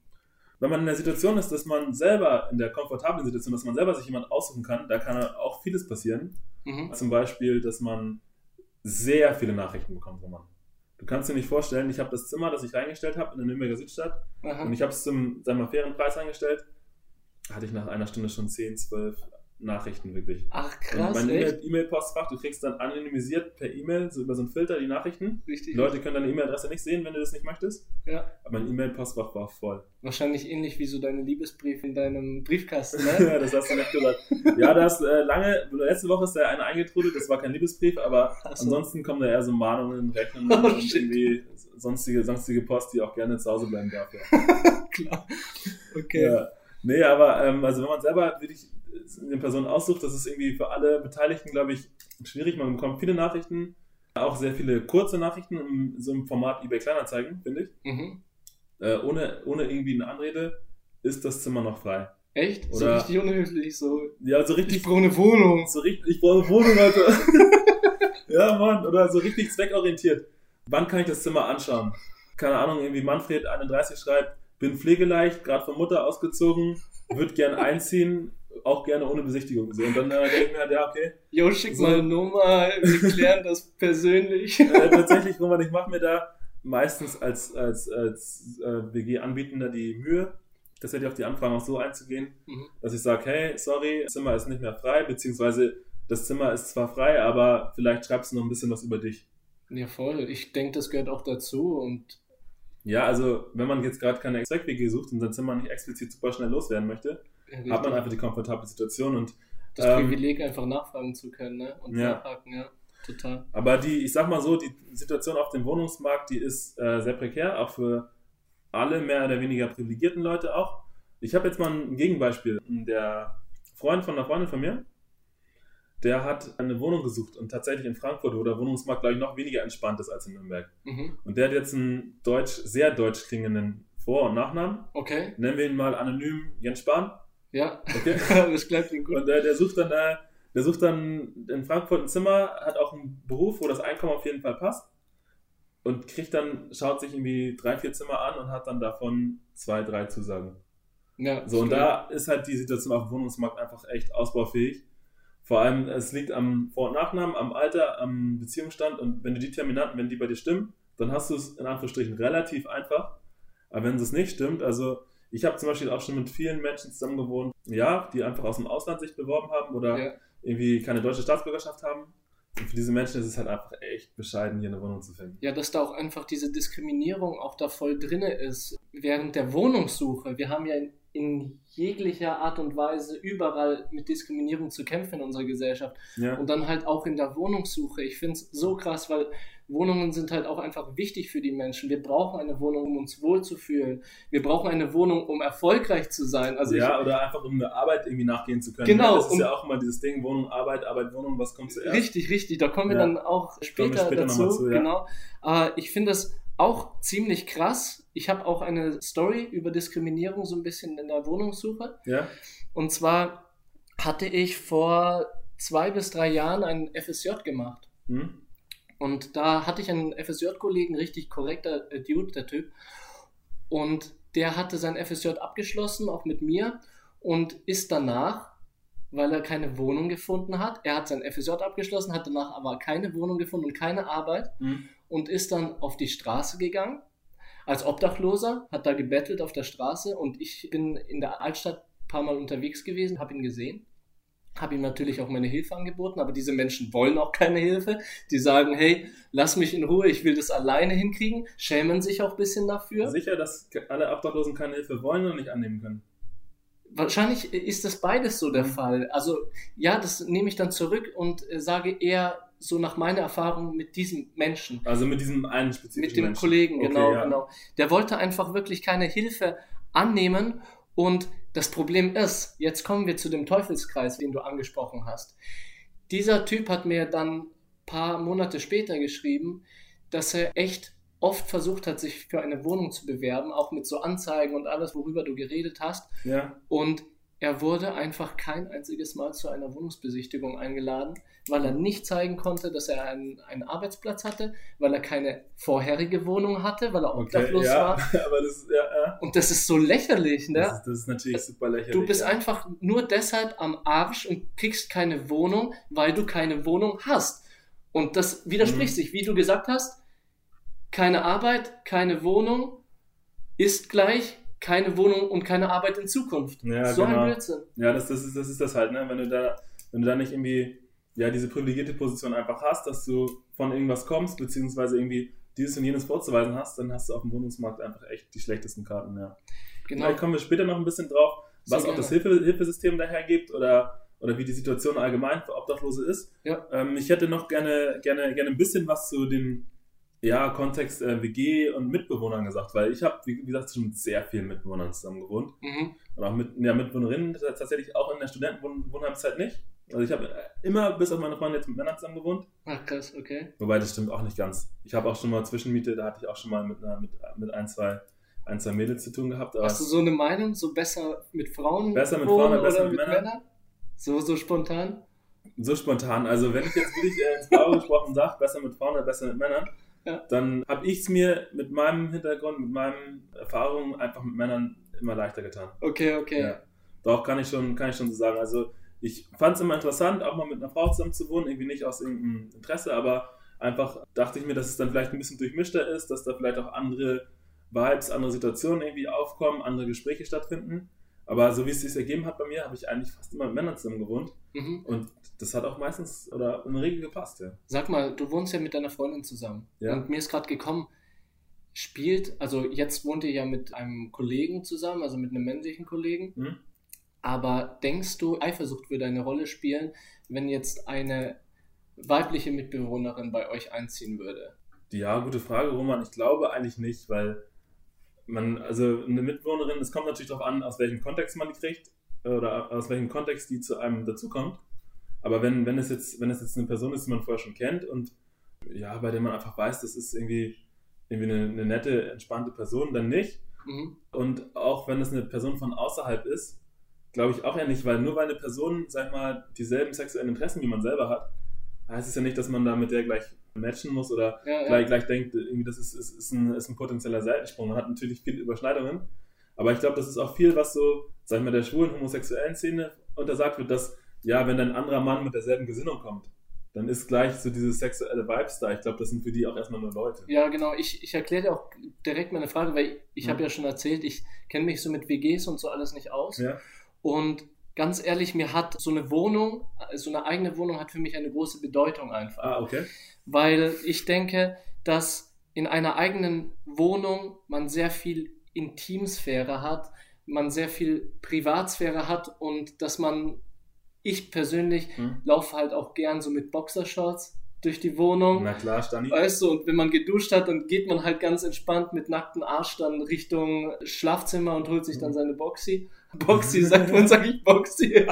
[SPEAKER 2] Wenn man in der Situation ist, dass man selber, in der komfortablen Situation, dass man selber sich jemand aussuchen kann, da kann auch vieles passieren.
[SPEAKER 1] Mhm.
[SPEAKER 2] Zum Beispiel, dass man sehr viele Nachrichten bekommt, Roman. Du kannst dir nicht vorstellen, ich habe das Zimmer, das ich reingestellt habe in der Nürnberger Südstadt
[SPEAKER 1] Aha.
[SPEAKER 2] und ich habe es zum, sagen wir fairen Preis eingestellt, hatte ich nach einer Stunde schon 10, 12 Nachrichten wirklich.
[SPEAKER 1] Ach
[SPEAKER 2] Und
[SPEAKER 1] krass,
[SPEAKER 2] mein
[SPEAKER 1] echt?
[SPEAKER 2] E-Mail- E-Mail-Postfach, du kriegst dann anonymisiert per E-Mail, so über so einen Filter, die Nachrichten.
[SPEAKER 1] Richtig.
[SPEAKER 2] Die Leute können deine E-Mail-Adresse nicht sehen, wenn du das nicht möchtest.
[SPEAKER 1] Ja.
[SPEAKER 2] Aber mein E-Mail-Postfach war voll.
[SPEAKER 1] Wahrscheinlich ähnlich wie so deine Liebesbriefe in deinem Briefkasten, (laughs) ne?
[SPEAKER 2] ja, das hast du nicht gesagt. Ja, da ist äh, lange, letzte Woche ist da eine eingetrudelt, das war kein Liebesbrief, aber
[SPEAKER 1] so.
[SPEAKER 2] ansonsten kommen da eher so Mahnungen, Rechnungen (laughs)
[SPEAKER 1] Oh,
[SPEAKER 2] und
[SPEAKER 1] shit.
[SPEAKER 2] irgendwie sonstige, sonstige Post, die auch gerne zu Hause bleiben darf. Ja. (laughs)
[SPEAKER 1] Klar. Okay.
[SPEAKER 2] Ja. Nee, aber ähm, also wenn man selber wirklich eine Person aussucht, das ist irgendwie für alle Beteiligten, glaube ich, schwierig. Man bekommt viele Nachrichten, auch sehr viele kurze Nachrichten in so einem Format eBay Kleinanzeigen, finde ich.
[SPEAKER 1] Mhm.
[SPEAKER 2] Äh, ohne, ohne irgendwie eine Anrede ist das Zimmer noch frei.
[SPEAKER 1] Echt? so
[SPEAKER 2] Oder-
[SPEAKER 1] richtig unhöflich, so.
[SPEAKER 2] Ja, so
[SPEAKER 1] Ich
[SPEAKER 2] richtig,
[SPEAKER 1] brauche eine Wohnung.
[SPEAKER 2] so richtig, ich brauche eine Wohnung, Alter. (laughs) ja, Mann, oder so richtig zweckorientiert. Wann kann ich das Zimmer anschauen? Keine Ahnung, irgendwie Manfred 31 schreibt, bin pflegeleicht, gerade von Mutter ausgezogen, würde gern einziehen, auch gerne ohne Besichtigung. So, und dann äh, denke ich mir halt, ja, okay.
[SPEAKER 1] Jo, schick
[SPEAKER 2] So.
[SPEAKER 1] mal eine Nummer, wir klären das persönlich. (laughs)
[SPEAKER 2] Äh, tatsächlich, Roman, ich mache mir da meistens als, als, als äh, WG-Anbietender die Mühe, tatsächlich auf die Anfragen auch so einzugehen,
[SPEAKER 1] Mhm.
[SPEAKER 2] dass ich sage, hey, sorry, das Zimmer ist nicht mehr frei, beziehungsweise das Zimmer ist zwar frei, aber vielleicht schreibst du noch ein bisschen was über dich.
[SPEAKER 1] Ja, voll. Ich denke, das gehört auch dazu und
[SPEAKER 2] Ja, also wenn man jetzt gerade keine Zweck-WG sucht und sein Zimmer nicht explizit super schnell loswerden möchte,
[SPEAKER 1] äh,
[SPEAKER 2] hat man einfach die komfortable Situation und
[SPEAKER 1] das
[SPEAKER 2] ähm,
[SPEAKER 1] Privileg, einfach nachfragen zu können, ne? Und
[SPEAKER 2] Ja.
[SPEAKER 1] nachhaken, ja. Total.
[SPEAKER 2] Aber die, ich sag mal so, die Situation auf dem Wohnungsmarkt, die ist äh, sehr prekär, auch für alle mehr oder weniger privilegierten Leute auch. Ich habe jetzt mal ein Gegenbeispiel. Der Freund von einer Freundin von mir, der hat eine Wohnung gesucht und tatsächlich in Frankfurt, wo der Wohnungsmarkt, glaube ich, noch weniger entspannt ist als in Nürnberg.
[SPEAKER 1] Mhm.
[SPEAKER 2] Und der hat jetzt einen deutsch, sehr deutsch klingenden Vor- und Nachnamen.
[SPEAKER 1] Okay.
[SPEAKER 2] Nennen wir ihn mal anonym Jens Spahn.
[SPEAKER 1] Ja.
[SPEAKER 2] Okay.
[SPEAKER 1] das bleibt Ihnen gut.
[SPEAKER 2] Und äh, der sucht dann, äh, der sucht dann in Frankfurt ein Zimmer, hat auch einen Beruf, wo das Einkommen auf jeden Fall passt. Und kriegt dann, schaut sich irgendwie drei, vier Zimmer an und hat dann davon zwei, drei Zusagen.
[SPEAKER 1] Ja,
[SPEAKER 2] So, und
[SPEAKER 1] stimmt.
[SPEAKER 2] da ist halt die Situation auf dem Wohnungsmarkt einfach echt ausbaufähig. Vor allem, es liegt am Vor- und Nachnamen, am Alter, am Beziehungsstand und wenn du die Terminanten, wenn die bei dir stimmen, dann hast du es in Anführungsstrichen relativ einfach. Aber wenn es nicht stimmt, also ich habe zum Beispiel auch schon mit vielen Menschen zusammen gewohnt, ja, die einfach aus dem Ausland sich beworben haben oder
[SPEAKER 1] Ja.
[SPEAKER 2] irgendwie keine deutsche Staatsbürgerschaft haben. Und für diese Menschen ist es halt einfach echt bescheiden, hier eine Wohnung zu finden.
[SPEAKER 1] Ja, dass da auch einfach diese Diskriminierung auch da voll drinne ist. Während der Wohnungssuche, wir haben ja in, in jeglicher Art und Weise überall mit Diskriminierung zu kämpfen in unserer Gesellschaft.
[SPEAKER 2] Ja,
[SPEAKER 1] Und dann halt auch in der Wohnungssuche. Ich finde es so krass, weil Wohnungen sind halt auch einfach wichtig für die Menschen. Wir brauchen eine Wohnung, um uns wohlzufühlen. Wir brauchen eine Wohnung, um erfolgreich zu sein. Also
[SPEAKER 2] ja, oder einfach um eine Arbeit irgendwie nachgehen zu können.
[SPEAKER 1] Genau,
[SPEAKER 2] Ja, das ist
[SPEAKER 1] um-
[SPEAKER 2] ja auch immer dieses Ding, Wohnung, Arbeit, Arbeit, Wohnung, was kommt
[SPEAKER 1] ich,
[SPEAKER 2] zuerst?
[SPEAKER 1] richtig, richtig. Da kommen wir
[SPEAKER 2] Ja.
[SPEAKER 1] dann auch später,
[SPEAKER 2] später
[SPEAKER 1] dazu.
[SPEAKER 2] zu, ja.
[SPEAKER 1] Genau. Aber ich finde das auch ziemlich krass. Ich habe auch eine Story über Diskriminierung so ein bisschen in der Wohnungssuche.
[SPEAKER 2] Ja,
[SPEAKER 1] Und zwar hatte ich vor zwei bis drei Jahren einen FSJ gemacht.
[SPEAKER 2] hm?
[SPEAKER 1] Und da hatte ich einen FSJ-Kollegen, richtig korrekter äh, Dude, der Typ. Und der hatte sein FSJ abgeschlossen, auch mit mir, und ist danach, weil er keine Wohnung gefunden hat, er hat sein FSJ abgeschlossen, hat danach aber keine Wohnung gefunden und keine Arbeit
[SPEAKER 2] Hm?
[SPEAKER 1] und ist dann auf die Straße gegangen als Obdachloser, hat da gebettelt auf der Straße und ich bin in der Altstadt ein paar Mal unterwegs gewesen, habe ihn gesehen, habe ihm natürlich auch meine Hilfe angeboten, aber diese Menschen wollen auch keine Hilfe. Die sagen, hey, lass mich in Ruhe, ich will das alleine hinkriegen, schämen sich auch ein bisschen dafür.
[SPEAKER 2] Sicher, dass alle Obdachlosen keine Hilfe wollen und nicht annehmen können.
[SPEAKER 1] Wahrscheinlich ist das beides so der
[SPEAKER 2] Mhm.
[SPEAKER 1] Fall. Also ja, das nehme ich dann zurück und äh, sage eher so nach meiner Erfahrung mit diesem Menschen.
[SPEAKER 2] Also mit diesem einen spezifischen
[SPEAKER 1] Mit dem
[SPEAKER 2] Menschen.
[SPEAKER 1] Kollegen,
[SPEAKER 2] Okay,
[SPEAKER 1] genau,
[SPEAKER 2] ja.
[SPEAKER 1] genau. Der wollte einfach wirklich keine Hilfe annehmen und das Problem ist, jetzt kommen wir zu dem Teufelskreis, den du angesprochen hast. Dieser Typ hat mir dann paar Monate später geschrieben, dass er echt oft versucht hat, sich für eine Wohnung zu bewerben, auch mit so Anzeigen und alles, worüber du geredet hast.
[SPEAKER 2] Ja,
[SPEAKER 1] Und er wurde einfach kein einziges Mal zu einer Wohnungsbesichtigung eingeladen, weil er nicht zeigen konnte, dass er einen, einen Arbeitsplatz hatte, weil er keine vorherige Wohnung hatte, weil er
[SPEAKER 2] okay,
[SPEAKER 1] obdachlos
[SPEAKER 2] ja,
[SPEAKER 1] war. (laughs)
[SPEAKER 2] aber das, ja, ja.
[SPEAKER 1] Und das ist so lächerlich, ne?
[SPEAKER 2] Das, ist, das ist natürlich super lächerlich.
[SPEAKER 1] Du bist
[SPEAKER 2] ja.
[SPEAKER 1] einfach nur deshalb am Arsch und kriegst keine Wohnung, weil du keine Wohnung hast. Und das widerspricht
[SPEAKER 2] Mhm.
[SPEAKER 1] sich, wie du gesagt hast, keine Arbeit, keine Wohnung ist gleich keine Wohnung und keine Arbeit in Zukunft.
[SPEAKER 2] Ja,
[SPEAKER 1] so
[SPEAKER 2] genau.
[SPEAKER 1] ein Blödsinn.
[SPEAKER 2] Ja, das, das, ist, das ist das halt, ne? Wenn du da, wenn du da nicht irgendwie ja, diese privilegierte Position einfach hast, dass du von irgendwas kommst, beziehungsweise irgendwie dieses und jenes vorzuweisen hast, dann hast du auf dem Wohnungsmarkt einfach echt die schlechtesten Karten, ja.
[SPEAKER 1] Genau.
[SPEAKER 2] Vielleicht kommen wir später noch ein bisschen drauf, was
[SPEAKER 1] Sehr
[SPEAKER 2] auch das
[SPEAKER 1] gerne.
[SPEAKER 2] Hilfe, Hilfesystem daher gibt oder, oder wie die Situation allgemein für Obdachlose ist.
[SPEAKER 1] Ja.
[SPEAKER 2] Ähm, ich hätte noch gerne, gerne, gerne ein bisschen was zu dem ja, Kontext äh, WG und Mitbewohnern gesagt, weil ich habe, wie, wie gesagt, schon mit sehr vielen Mitbewohnern zusammen gewohnt.
[SPEAKER 1] Mhm.
[SPEAKER 2] Und auch mit ja, Mitbewohnerinnen tatsächlich auch in der Studentenwohnheimzeit nicht. Also ich habe immer, bis auf meine Freundin, jetzt mit Männern zusammen gewohnt.
[SPEAKER 1] Ach krass, okay.
[SPEAKER 2] Wobei das stimmt auch nicht ganz. Ich habe auch schon mal Zwischenmiete, da hatte ich auch schon mal mit, einer, mit, mit ein, zwei, ein, zwei Mädels zu tun gehabt.
[SPEAKER 1] Hast du so eine Meinung, so besser mit Frauen
[SPEAKER 2] Besser mit Frauen oder besser
[SPEAKER 1] oder
[SPEAKER 2] mit Männern?
[SPEAKER 1] So, so spontan?
[SPEAKER 2] so spontan, also wenn ich jetzt wirklich äh, ins Blaue gesprochen sage, besser mit Frauen oder besser mit Männern,
[SPEAKER 1] Ja.
[SPEAKER 2] dann habe ich es mir mit meinem Hintergrund, mit meinen Erfahrungen einfach mit Männern immer leichter getan.
[SPEAKER 1] Okay, okay.
[SPEAKER 2] Ja. Doch, kann ich schon, kann ich schon so sagen. Also ich fand es immer interessant, auch mal mit einer Frau zusammen zu wohnen, irgendwie nicht aus irgendeinem Interesse, aber einfach dachte ich mir, dass es dann vielleicht ein bisschen durchmischter ist, dass da vielleicht auch andere Vibes, andere Situationen irgendwie aufkommen, andere Gespräche stattfinden. Aber so wie es sich ergeben hat bei mir, habe ich eigentlich fast immer mit Männern zusammen gewohnt.
[SPEAKER 1] Mhm.
[SPEAKER 2] Und das hat auch meistens oder in der Regel gepasst, ja.
[SPEAKER 1] Sag mal, du wohnst ja mit deiner Freundin zusammen.
[SPEAKER 2] Ja.
[SPEAKER 1] Und mir ist gerade gekommen, spielt, also jetzt wohnt ihr ja mit einem Kollegen zusammen, also mit einem männlichen Kollegen.
[SPEAKER 2] Hm?
[SPEAKER 1] Aber denkst du, Eifersucht würde eine Rolle spielen, wenn jetzt eine weibliche Mitbewohnerin bei euch einziehen würde?
[SPEAKER 2] Ja, gute Frage, Roman. Ich glaube eigentlich nicht, weil man, also eine Mitbewohnerin, es kommt natürlich darauf an, aus welchem Kontext man die kriegt oder aus welchem Kontext die zu einem dazukommt. Aber wenn, wenn es jetzt, wenn es jetzt eine Person ist, die man vorher schon kennt und ja, bei der man einfach weiß, das ist irgendwie, irgendwie eine, eine nette, entspannte Person, dann nicht.
[SPEAKER 1] Mhm.
[SPEAKER 2] Und auch wenn es eine Person von außerhalb ist, glaube ich auch eher nicht, weil nur weil eine Person, sag ich mal, dieselben sexuellen Interessen wie man selber hat, heißt es ja nicht, dass man da mit der gleich matchen muss oder
[SPEAKER 1] Ja, ja.
[SPEAKER 2] gleich, gleich denkt, irgendwie das ist, ist, ist, ein, ist ein potenzieller Seitensprung. Man hat natürlich viele Überschneidungen, aber ich glaube, das ist auch viel, was so, sag ich mal, der schwulen, homosexuellen Szene untersagt wird, dass, ja, wenn dann ein anderer Mann mit derselben Gesinnung kommt, dann ist gleich so diese sexuelle Vibes da. Ich glaube, das sind für die auch erstmal nur Leute.
[SPEAKER 1] Ja, genau. Ich, ich erkläre dir auch direkt meine Frage, weil ich
[SPEAKER 2] Mhm.
[SPEAKER 1] habe ja schon erzählt, ich kenne mich so mit WGs und so alles nicht aus.
[SPEAKER 2] Ja.
[SPEAKER 1] Und ganz ehrlich, mir hat so eine Wohnung, so eine eigene Wohnung hat für mich eine große Bedeutung einfach.
[SPEAKER 2] Ah, okay.
[SPEAKER 1] Weil ich denke, dass in einer eigenen Wohnung man sehr viel Intimsphäre hat, man sehr viel Privatsphäre hat und dass man, ich persönlich,
[SPEAKER 2] Hm.
[SPEAKER 1] laufe halt auch gern so mit Boxershorts durch die Wohnung.
[SPEAKER 2] Na klar, Stani.
[SPEAKER 1] Weißt du, und wenn man geduscht hat, dann geht man halt ganz entspannt mit nacktem Arsch dann Richtung Schlafzimmer und holt sich dann seine Boxy. Boxy, sagt man, sag ich Boxy. (laughs)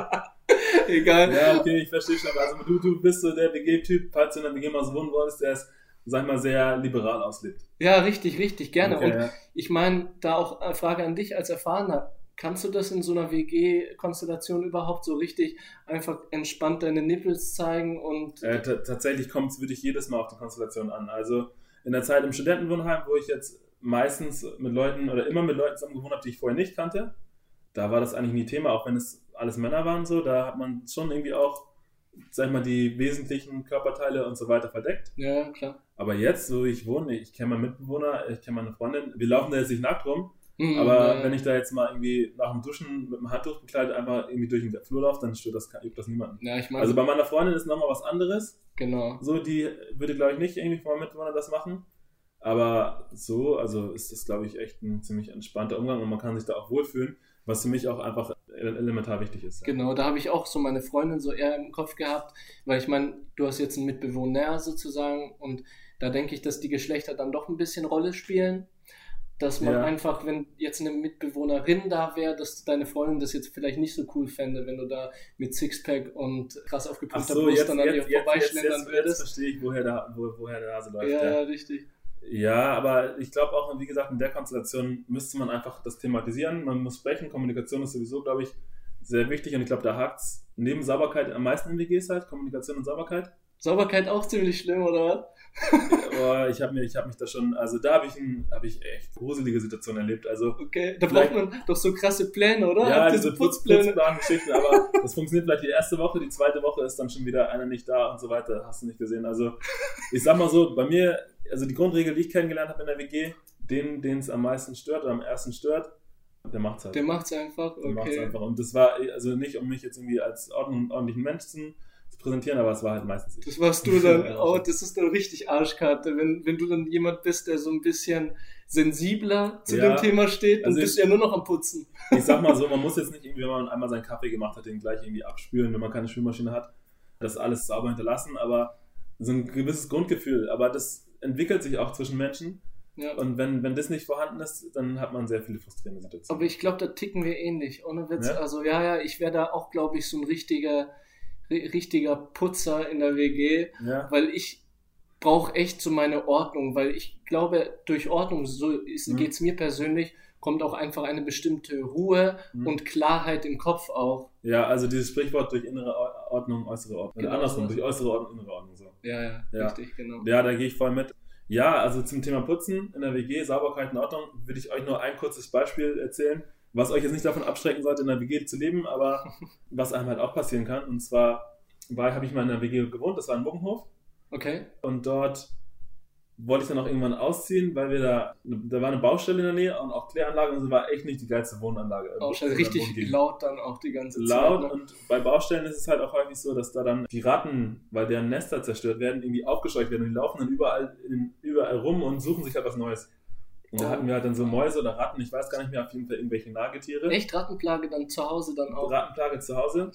[SPEAKER 1] Egal.
[SPEAKER 2] Ja, okay, ich verstehe schon. Also du, du bist so der WG-Typ, falls du in der WG mal so wohnen wolltest, der es, sag ich mal, sehr liberal auslebt.
[SPEAKER 1] Ja, richtig, richtig, gerne.
[SPEAKER 2] Okay,
[SPEAKER 1] und
[SPEAKER 2] ja.
[SPEAKER 1] ich meine, da auch eine Frage an dich als Erfahrener. Kannst du das in so einer WG-Konstellation überhaupt so richtig einfach entspannt deine Nippels zeigen und
[SPEAKER 2] Äh, ta- tatsächlich kommt es wirklich jedes Mal auf die Konstellation an. Also in der Zeit im Studentenwohnheim, wo ich jetzt meistens mit Leuten oder immer mit Leuten zusammen gewohnt habe, die ich vorher nicht kannte, da war das eigentlich nie Thema, auch wenn es alles Männer waren so, da hat man schon irgendwie auch, sag ich mal, die wesentlichen Körperteile und so weiter verdeckt.
[SPEAKER 1] ja, klar.
[SPEAKER 2] Aber jetzt, so ich wohne, ich kenne meinen Mitbewohner, ich kenne meine Freundin, wir laufen da jetzt nicht nackt rum, Mhm, aber ja. wenn ich da jetzt mal irgendwie nach dem Duschen mit dem Handtuch bekleidet einfach irgendwie durch den Flur laufe, dann stört das, juckt das niemanden. Ja, ich mein, also bei meiner Freundin ist nochmal was anderes. Genau. So, die würde, glaube ich, nicht irgendwie von meinem Mitbewohner das machen. Aber so, also ist das, glaube ich, echt ein ziemlich entspannter Umgang und man kann sich da auch wohlfühlen, was für mich auch einfach elementar wichtig ist.
[SPEAKER 1] Genau, da habe ich auch so meine Freundin so eher im Kopf gehabt, weil ich meine, du hast jetzt einen Mitbewohner sozusagen und da denke ich, dass die Geschlechter dann doch ein bisschen Rolle spielen. Dass man ja. einfach, wenn jetzt eine Mitbewohnerin da wäre, dass deine Freundin das jetzt vielleicht nicht so cool fände, wenn du da mit Sixpack und krass aufgepumpter so, Brust dann an ihr vorbeischlendern würdest. Jetzt
[SPEAKER 2] verstehe ich, woher der, wo, woher der Hase läuft.
[SPEAKER 1] Ja, ja, richtig.
[SPEAKER 2] Ja, aber ich glaube auch, wie gesagt, in der Konstellation müsste man einfach das thematisieren. Man muss sprechen. Kommunikation ist sowieso, glaube ich, sehr wichtig. Und ich glaube, da hakt es neben Sauberkeit am meisten in WGs halt, Kommunikation und Sauberkeit.
[SPEAKER 1] Sauberkeit auch ziemlich schlimm, oder was? (laughs)
[SPEAKER 2] Boah, ich habe hab mich da schon, also da habe ich, hab ich echt gruselige Situationen erlebt. Also,
[SPEAKER 1] okay, da braucht man doch so krasse Pläne, oder?
[SPEAKER 2] Ja, diese, diese Putzpläne. Putzplan-Geschichten, aber (laughs) das funktioniert vielleicht die erste Woche, die zweite Woche ist dann schon wieder einer nicht da und so weiter. Hast du nicht gesehen. Also, ich sag mal so, bei mir, also die Grundregel, die ich kennengelernt habe in der WG, den, den es am meisten stört oder am ersten stört, der macht's halt.
[SPEAKER 1] Der macht's einfach, okay. Der macht's
[SPEAKER 2] einfach. Und das war, also nicht, um mich jetzt irgendwie als ordentlichen Mensch zu präsentieren, aber es war halt meistens
[SPEAKER 1] ich. Das warst du dann, (laughs) oh, das ist dann richtig Arschkarte, wenn, wenn du dann jemand bist, der so ein bisschen sensibler zu ja, dem Thema steht, dann also bist du ja nur noch am Putzen.
[SPEAKER 2] Ich sag mal so, (laughs) man muss jetzt nicht irgendwie, wenn man einmal seinen Kaffee gemacht hat, den gleich irgendwie abspülen, wenn man keine Spülmaschine hat, das alles sauber hinterlassen, aber so ein gewisses Grundgefühl, aber das entwickelt sich auch zwischen Menschen. Ja. Und wenn, wenn das nicht vorhanden ist, dann hat man sehr viele frustrierende Situationen.
[SPEAKER 1] Aber ich glaube, da ticken wir ähnlich, ohne Witz. Ja? Also ja, ja, ich wäre da auch, glaube ich, so ein richtiger richtiger Putzer in der WG, ja. weil ich brauche echt so meine Ordnung, weil ich glaube, durch Ordnung, so mhm. geht es mir persönlich, kommt auch einfach eine bestimmte Ruhe mhm. und Klarheit im Kopf auch.
[SPEAKER 2] Ja, also dieses Sprichwort durch innere Ordnung, äußere Ordnung. Genau, andersrum, durch äußere Ordnung, innere Ordnung. So.
[SPEAKER 1] Ja, ja, ja, richtig, genau.
[SPEAKER 2] Ja, da gehe ich voll mit. Ja, also zum Thema Putzen in der WG, Sauberkeit und Ordnung, würde ich euch nur ein kurzes Beispiel erzählen was euch jetzt nicht davon abschrecken sollte, in einer WG zu leben, aber (laughs) was einem halt auch passieren kann. Und zwar habe ich mal in einer WG gewohnt, das war ein Muggenhof.
[SPEAKER 1] Okay.
[SPEAKER 2] Und dort wollte ich dann auch irgendwann ausziehen, weil wir da, da war eine Baustelle in der Nähe und auch Kläranlage und so war echt nicht die geilste Wohnanlage.
[SPEAKER 1] Baustelle, richtig laut dann auch die ganze
[SPEAKER 2] Zeit. Laut ne? und bei Baustellen ist es halt auch häufig so, dass da dann die Ratten, weil deren Nester zerstört werden, irgendwie aufgescheucht werden und die laufen dann überall, in, überall rum und suchen sich halt was Neues. Und da hatten wir halt dann so Mäuse oder Ratten, ich weiß gar nicht mehr, auf jeden Fall irgendwelche Nagetiere.
[SPEAKER 1] Echt Rattenplage dann zu Hause dann auch?
[SPEAKER 2] Rattenplage zu Hause.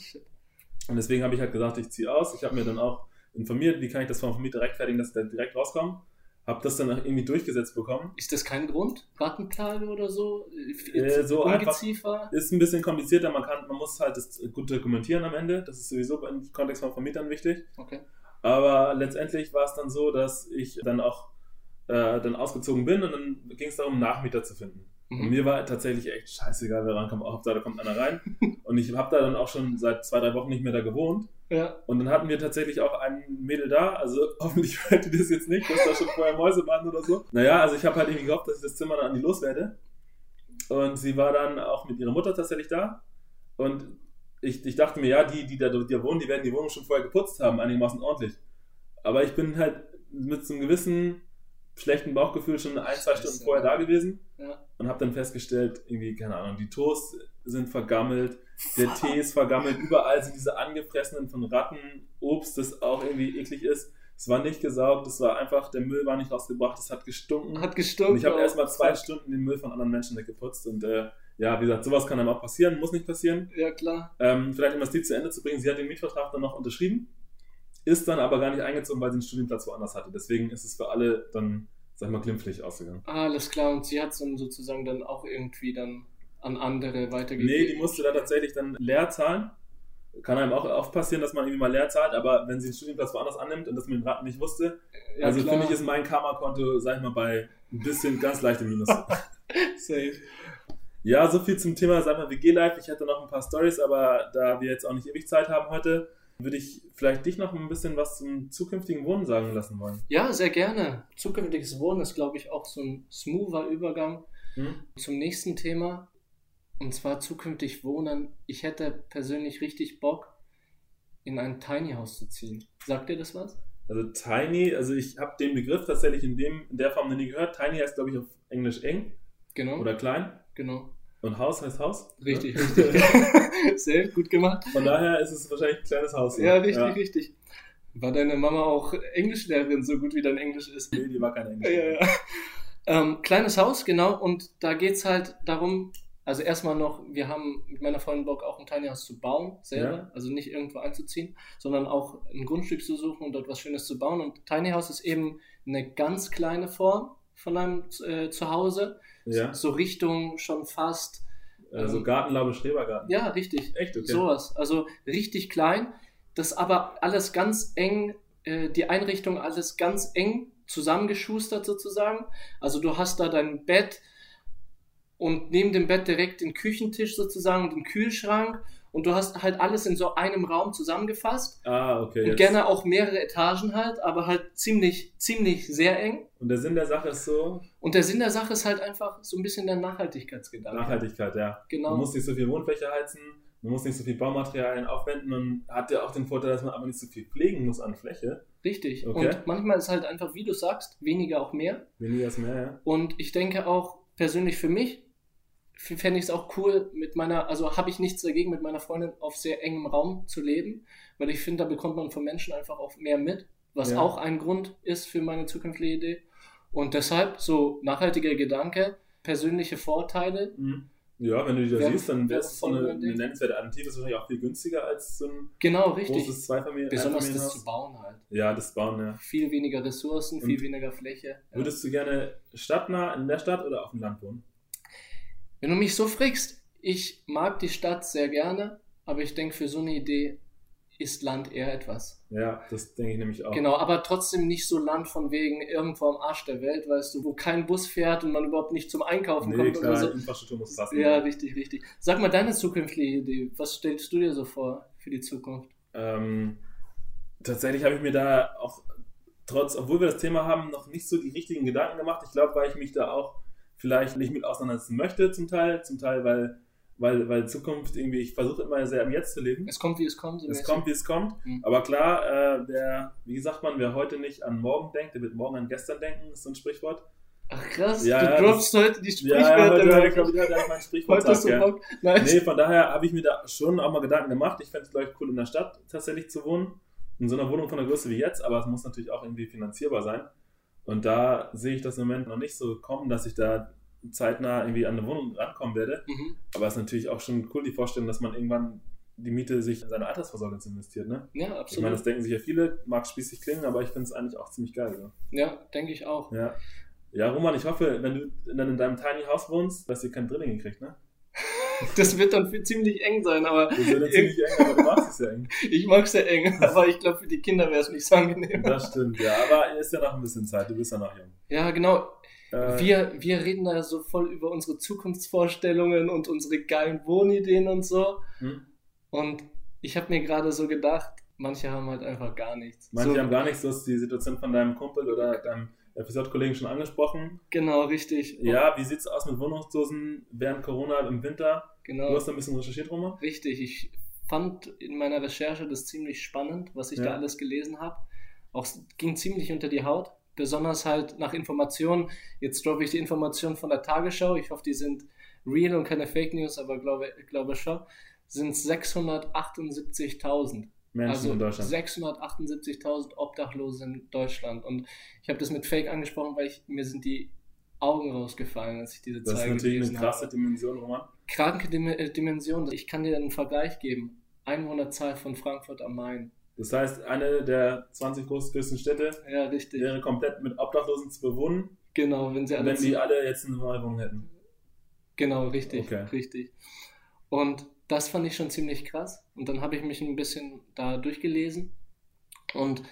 [SPEAKER 2] Und deswegen habe ich halt gesagt, ich ziehe aus. Ich habe mir dann auch informiert, wie kann ich das vom Vermieter rechtfertigen, dass ich da direkt rauskomme. Habe das dann irgendwie durchgesetzt bekommen.
[SPEAKER 1] Ist das kein Grund? Rattenplage oder so?
[SPEAKER 2] Äh, so Ungeziefer? Einfach, ist ein bisschen komplizierter. Man, kann, man muss halt das gut dokumentieren am Ende. Das ist sowieso im Kontext von Vermietern wichtig.
[SPEAKER 1] Okay.
[SPEAKER 2] Aber letztendlich war es dann so, dass ich dann auch äh, dann ausgezogen bin und dann ging es darum, Nachmieter zu finden. Mhm. Und mir war tatsächlich echt scheißegal, wer rankommt. Auch da kommt einer rein. (laughs) und ich habe da dann auch schon seit zwei, drei Wochen nicht mehr da gewohnt.
[SPEAKER 1] Ja.
[SPEAKER 2] Und dann hatten wir tatsächlich auch ein Mädel da. Also (laughs) hoffentlich hört ihr das jetzt nicht, dass da schon vorher Mäuse waren oder so. Naja, also ich habe halt irgendwie gehofft, dass ich das Zimmer dann an die loswerde. Und sie war dann auch mit ihrer Mutter tatsächlich da. Und ich, ich dachte mir, ja, die, die da, da wohnen, die werden die Wohnung schon vorher geputzt haben, einigermaßen ordentlich. Aber ich bin halt mit so einem gewissen schlechten Bauchgefühl schon ein, zwei Stunden vorher da gewesen
[SPEAKER 1] ja.
[SPEAKER 2] und habe dann festgestellt, irgendwie, keine Ahnung, die Toast sind vergammelt, der Tee ist vergammelt, überall sind diese angefressenen von Ratten Obst, das auch irgendwie eklig ist. Es war nicht gesaugt, es war einfach, der Müll war nicht rausgebracht, es hat gestunken.
[SPEAKER 1] Hat gestunken. Und
[SPEAKER 2] ich habe erstmal zwei Stunden den Müll von anderen Menschen weggeputzt und äh, ja, wie gesagt, sowas kann einem auch passieren, muss nicht passieren.
[SPEAKER 1] Ja, klar.
[SPEAKER 2] Ähm, vielleicht um das Lied zu Ende zu bringen, sie hat den Mietvertrag dann noch unterschrieben ist dann aber gar nicht eingezogen, weil sie einen Studienplatz woanders hatte. Deswegen ist es für alle dann, sag ich mal, glimpflich ausgegangen.
[SPEAKER 1] Ah, alles klar. Und sie hat es dann sozusagen dann auch irgendwie dann an andere weitergegeben?
[SPEAKER 2] Nee, die musste da tatsächlich dann leer zahlen. Kann einem auch oft passieren, dass man irgendwie mal leer zahlt, aber wenn sie einen Studienplatz woanders annimmt und das mit dem Raten nicht wusste, ja, also finde ich, ist mein Karma-Konto, sag ich mal, bei ein bisschen ganz leichtem Minus. (laughs)
[SPEAKER 1] Safe.
[SPEAKER 2] Ja, so viel zum Thema, sag mal, WG-Life. Ich hätte noch ein paar Stories, aber da wir jetzt auch nicht ewig Zeit haben heute, würde ich vielleicht dich noch ein bisschen was zum zukünftigen Wohnen sagen lassen wollen.
[SPEAKER 1] Ja, sehr gerne. Zukünftiges Wohnen ist, glaube ich, auch so ein smoother Übergang hm? zum nächsten Thema. Und zwar zukünftig wohnen. Ich hätte persönlich richtig Bock, in ein Tiny House zu ziehen. Sagt dir das was?
[SPEAKER 2] Also Tiny, also ich habe den Begriff tatsächlich in, dem, in der Form noch nie gehört. Tiny heißt, glaube ich, auf Englisch eng.
[SPEAKER 1] Genau.
[SPEAKER 2] Oder klein.
[SPEAKER 1] genau.
[SPEAKER 2] Und Haus heißt Haus?
[SPEAKER 1] Richtig,
[SPEAKER 2] Ja? (laughs)
[SPEAKER 1] richtig. (laughs) Sehr gut gemacht.
[SPEAKER 2] Von daher ist es wahrscheinlich ein kleines Haus.
[SPEAKER 1] Ja, richtig, richtig. War deine Mama auch Englischlehrerin, so gut wie dein Englisch ist?
[SPEAKER 2] Nee, die war keine Englisch.
[SPEAKER 1] Ja, ja. Ähm, kleines Haus, genau, und da geht's halt darum, also erstmal noch, wir haben mit meiner Freundin Bock auch ein Tiny House zu bauen, selber,
[SPEAKER 2] Ja.
[SPEAKER 1] also nicht irgendwo einzuziehen, sondern auch ein Grundstück zu suchen und dort was Schönes zu bauen. Und Tiny House ist eben eine ganz kleine Form von einem äh, Zuhause,
[SPEAKER 2] Ja.
[SPEAKER 1] so Richtung schon fast,
[SPEAKER 2] Also Gartenlaube, Schrebergarten.
[SPEAKER 1] ja, richtig,
[SPEAKER 2] Echt, okay.
[SPEAKER 1] sowas, also richtig klein, das aber alles ganz eng, äh, die Einrichtung alles ganz eng zusammengeschustert sozusagen. Also du hast da dein Bett und neben dem Bett direkt den Küchentisch sozusagen und den Kühlschrank und du hast halt alles in so einem Raum zusammengefasst
[SPEAKER 2] Ah, okay.
[SPEAKER 1] und
[SPEAKER 2] jetzt.
[SPEAKER 1] gerne auch mehrere Etagen halt, aber halt ziemlich, ziemlich sehr eng.
[SPEAKER 2] Und der Sinn der Sache ist so
[SPEAKER 1] Und der Sinn der Sache ist halt einfach so ein bisschen der Nachhaltigkeitsgedanke.
[SPEAKER 2] Nachhaltigkeit, ja.
[SPEAKER 1] Genau.
[SPEAKER 2] Man muss nicht so viel Wohnfläche heizen, man muss nicht so viel Baumaterialien aufwenden und hat ja auch den Vorteil, dass man aber nicht so viel pflegen muss an Fläche.
[SPEAKER 1] Richtig.
[SPEAKER 2] Okay.
[SPEAKER 1] Und manchmal ist halt einfach, wie du sagst, weniger auch mehr.
[SPEAKER 2] Weniger ist mehr, ja.
[SPEAKER 1] Und ich denke auch persönlich für mich, fände ich es auch cool, mit meiner, also habe ich nichts dagegen, mit meiner Freundin auf sehr engem Raum zu leben, weil ich finde, da bekommt man von Menschen einfach auch mehr mit, was
[SPEAKER 2] Ja.
[SPEAKER 1] auch ein Grund ist für meine zukünftige Idee. Und deshalb so nachhaltiger Gedanke, persönliche Vorteile.
[SPEAKER 2] Mhm. Ja, wenn du die da
[SPEAKER 1] Wär-
[SPEAKER 2] siehst, dann
[SPEAKER 1] wär
[SPEAKER 2] wäre es so eine, eine nennenswerte Alternative, ist wahrscheinlich auch viel günstiger als so ein
[SPEAKER 1] Genau, richtig.
[SPEAKER 2] großes Zweifamilien
[SPEAKER 1] Besonders das zu bauen halt.
[SPEAKER 2] Ja, das Bauen, ja.
[SPEAKER 1] Viel weniger Ressourcen, viel
[SPEAKER 2] Und
[SPEAKER 1] weniger Fläche. Ja.
[SPEAKER 2] Würdest du gerne stadtnah in der Stadt oder auf dem Land wohnen?
[SPEAKER 1] Wenn du mich so fragst, ich mag die Stadt sehr gerne, aber ich denke, für so eine Idee ist Land eher etwas.
[SPEAKER 2] Ja, das denke ich nämlich auch.
[SPEAKER 1] Genau, aber trotzdem nicht so Land von wegen irgendwo am Arsch der Welt, weißt du, wo kein Bus fährt und man überhaupt nicht zum Einkaufen
[SPEAKER 2] Nee,
[SPEAKER 1] kommt
[SPEAKER 2] klar,
[SPEAKER 1] oder so.
[SPEAKER 2] Infrastruktur muss passen.
[SPEAKER 1] Ja, richtig, richtig. Sag mal deine zukünftige Idee. Was stellst du dir so vor für die Zukunft?
[SPEAKER 2] Ähm, tatsächlich habe ich mir da auch, trotz, obwohl wir das Thema haben, noch nicht so die richtigen Gedanken gemacht. Ich glaube, weil ich mich da auch vielleicht nicht mit auseinandersetzen möchte, zum Teil, zum Teil, weil, weil, weil Zukunft irgendwie, ich versuche immer sehr im Jetzt zu leben.
[SPEAKER 1] Es kommt, wie es kommt. so
[SPEAKER 2] Es kommt, wie es kommt.
[SPEAKER 1] Mhm.
[SPEAKER 2] Aber klar, äh, der, wie sagt man, wer heute nicht an morgen denkt, der wird morgen an gestern denken, ist so ein Sprichwort.
[SPEAKER 1] Ach krass,
[SPEAKER 2] Ja,
[SPEAKER 1] du
[SPEAKER 2] ja,
[SPEAKER 1] droppst heute die
[SPEAKER 2] Ja, ja,
[SPEAKER 1] Sprichwörter.
[SPEAKER 2] heute, heute, ich, heute habe ich mein Sprichwort
[SPEAKER 1] heute hast du
[SPEAKER 2] ja.
[SPEAKER 1] Bock. Nice.
[SPEAKER 2] Nee, von daher habe ich mir da schon auch mal Gedanken gemacht. Ich fände es, glaube ich, cool, in der Stadt tatsächlich zu wohnen. In so einer Wohnung von der Größe wie jetzt, aber es muss natürlich auch irgendwie finanzierbar sein. Und da sehe ich das im Moment noch nicht so kommen, dass ich da zeitnah irgendwie an eine Wohnung rankommen werde.
[SPEAKER 1] Mhm.
[SPEAKER 2] Aber es ist natürlich auch schon cool, die Vorstellung, dass man irgendwann die Miete sich in seine Altersvorsorge investiert. Ne?
[SPEAKER 1] Ja,
[SPEAKER 2] Ich meine,
[SPEAKER 1] absolut.
[SPEAKER 2] das denken sich ja viele, mag spießig klingen, aber ich finde es eigentlich auch ziemlich geil. So.
[SPEAKER 1] Ja, denke ich auch.
[SPEAKER 2] Ja. ja, Roman, ich hoffe, wenn du dann in deinem Tiny House wohnst, dass ihr kein Drilling kriegt, ne? (laughs)
[SPEAKER 1] Das wird dann für ziemlich eng sein, aber
[SPEAKER 2] Das wird dann ziemlich eng, aber du machst es ja eng.
[SPEAKER 1] ich mag es sehr eng. (laughs) Aber ich glaube, für die Kinder wäre es nicht so angenehm.
[SPEAKER 2] Das stimmt, ja. Aber ist ja noch ein bisschen Zeit. Du bist ja noch jung.
[SPEAKER 1] Ja, genau.
[SPEAKER 2] Äh,
[SPEAKER 1] Wir, wir reden da so voll über unsere Zukunftsvorstellungen und unsere geilen Wohnideen und so.
[SPEAKER 2] hm?
[SPEAKER 1] Und ich habe mir gerade so gedacht, manche haben halt einfach gar nichts.
[SPEAKER 2] Manche
[SPEAKER 1] so,
[SPEAKER 2] haben gar nichts. Du hast die Situation von deinem Kumpel oder deinem Episode-Kollegen schon angesprochen.
[SPEAKER 1] Genau, richtig.
[SPEAKER 2] Ja, wie sieht's aus mit Wohnungslosen während Corona im Winter?
[SPEAKER 1] genau.
[SPEAKER 2] Du hast da ein bisschen recherchiert, Roman?
[SPEAKER 1] Richtig. Ich fand in meiner Recherche das ziemlich spannend, was ich
[SPEAKER 2] Ja.
[SPEAKER 1] da alles gelesen habe. Auch ging ziemlich unter die Haut. Besonders halt nach Informationen. Jetzt droppe ich die Informationen von der Tagesschau. Ich hoffe, die sind real und keine Fake News, aber glaube, glaube schon. Sind 678.000.
[SPEAKER 2] Menschen
[SPEAKER 1] Also
[SPEAKER 2] in Deutschland.
[SPEAKER 1] 678.000 Obdachlose in Deutschland. Und ich habe das mit Fake angesprochen, weil ich, mir sind die Augen rausgefallen, als ich diese
[SPEAKER 2] Das ist
[SPEAKER 1] Zahl
[SPEAKER 2] natürlich eine krasse
[SPEAKER 1] habe.
[SPEAKER 2] Dimension, Roman.
[SPEAKER 1] Kranke Dim äh, Dimension. Ich kann dir einen Vergleich geben. Einwohnerzahl von Frankfurt am Main.
[SPEAKER 2] Das heißt, eine der 20 groß- größten Städte
[SPEAKER 1] Ja, richtig.
[SPEAKER 2] wäre komplett mit Obdachlosen zu bewohnen,
[SPEAKER 1] Genau, wenn sie alle
[SPEAKER 2] wenn die alle jetzt eine Wohnung hätten.
[SPEAKER 1] Genau, richtig,
[SPEAKER 2] Okay.
[SPEAKER 1] richtig. Und das fand ich schon ziemlich krass. Und dann habe ich mich ein bisschen da durchgelesen und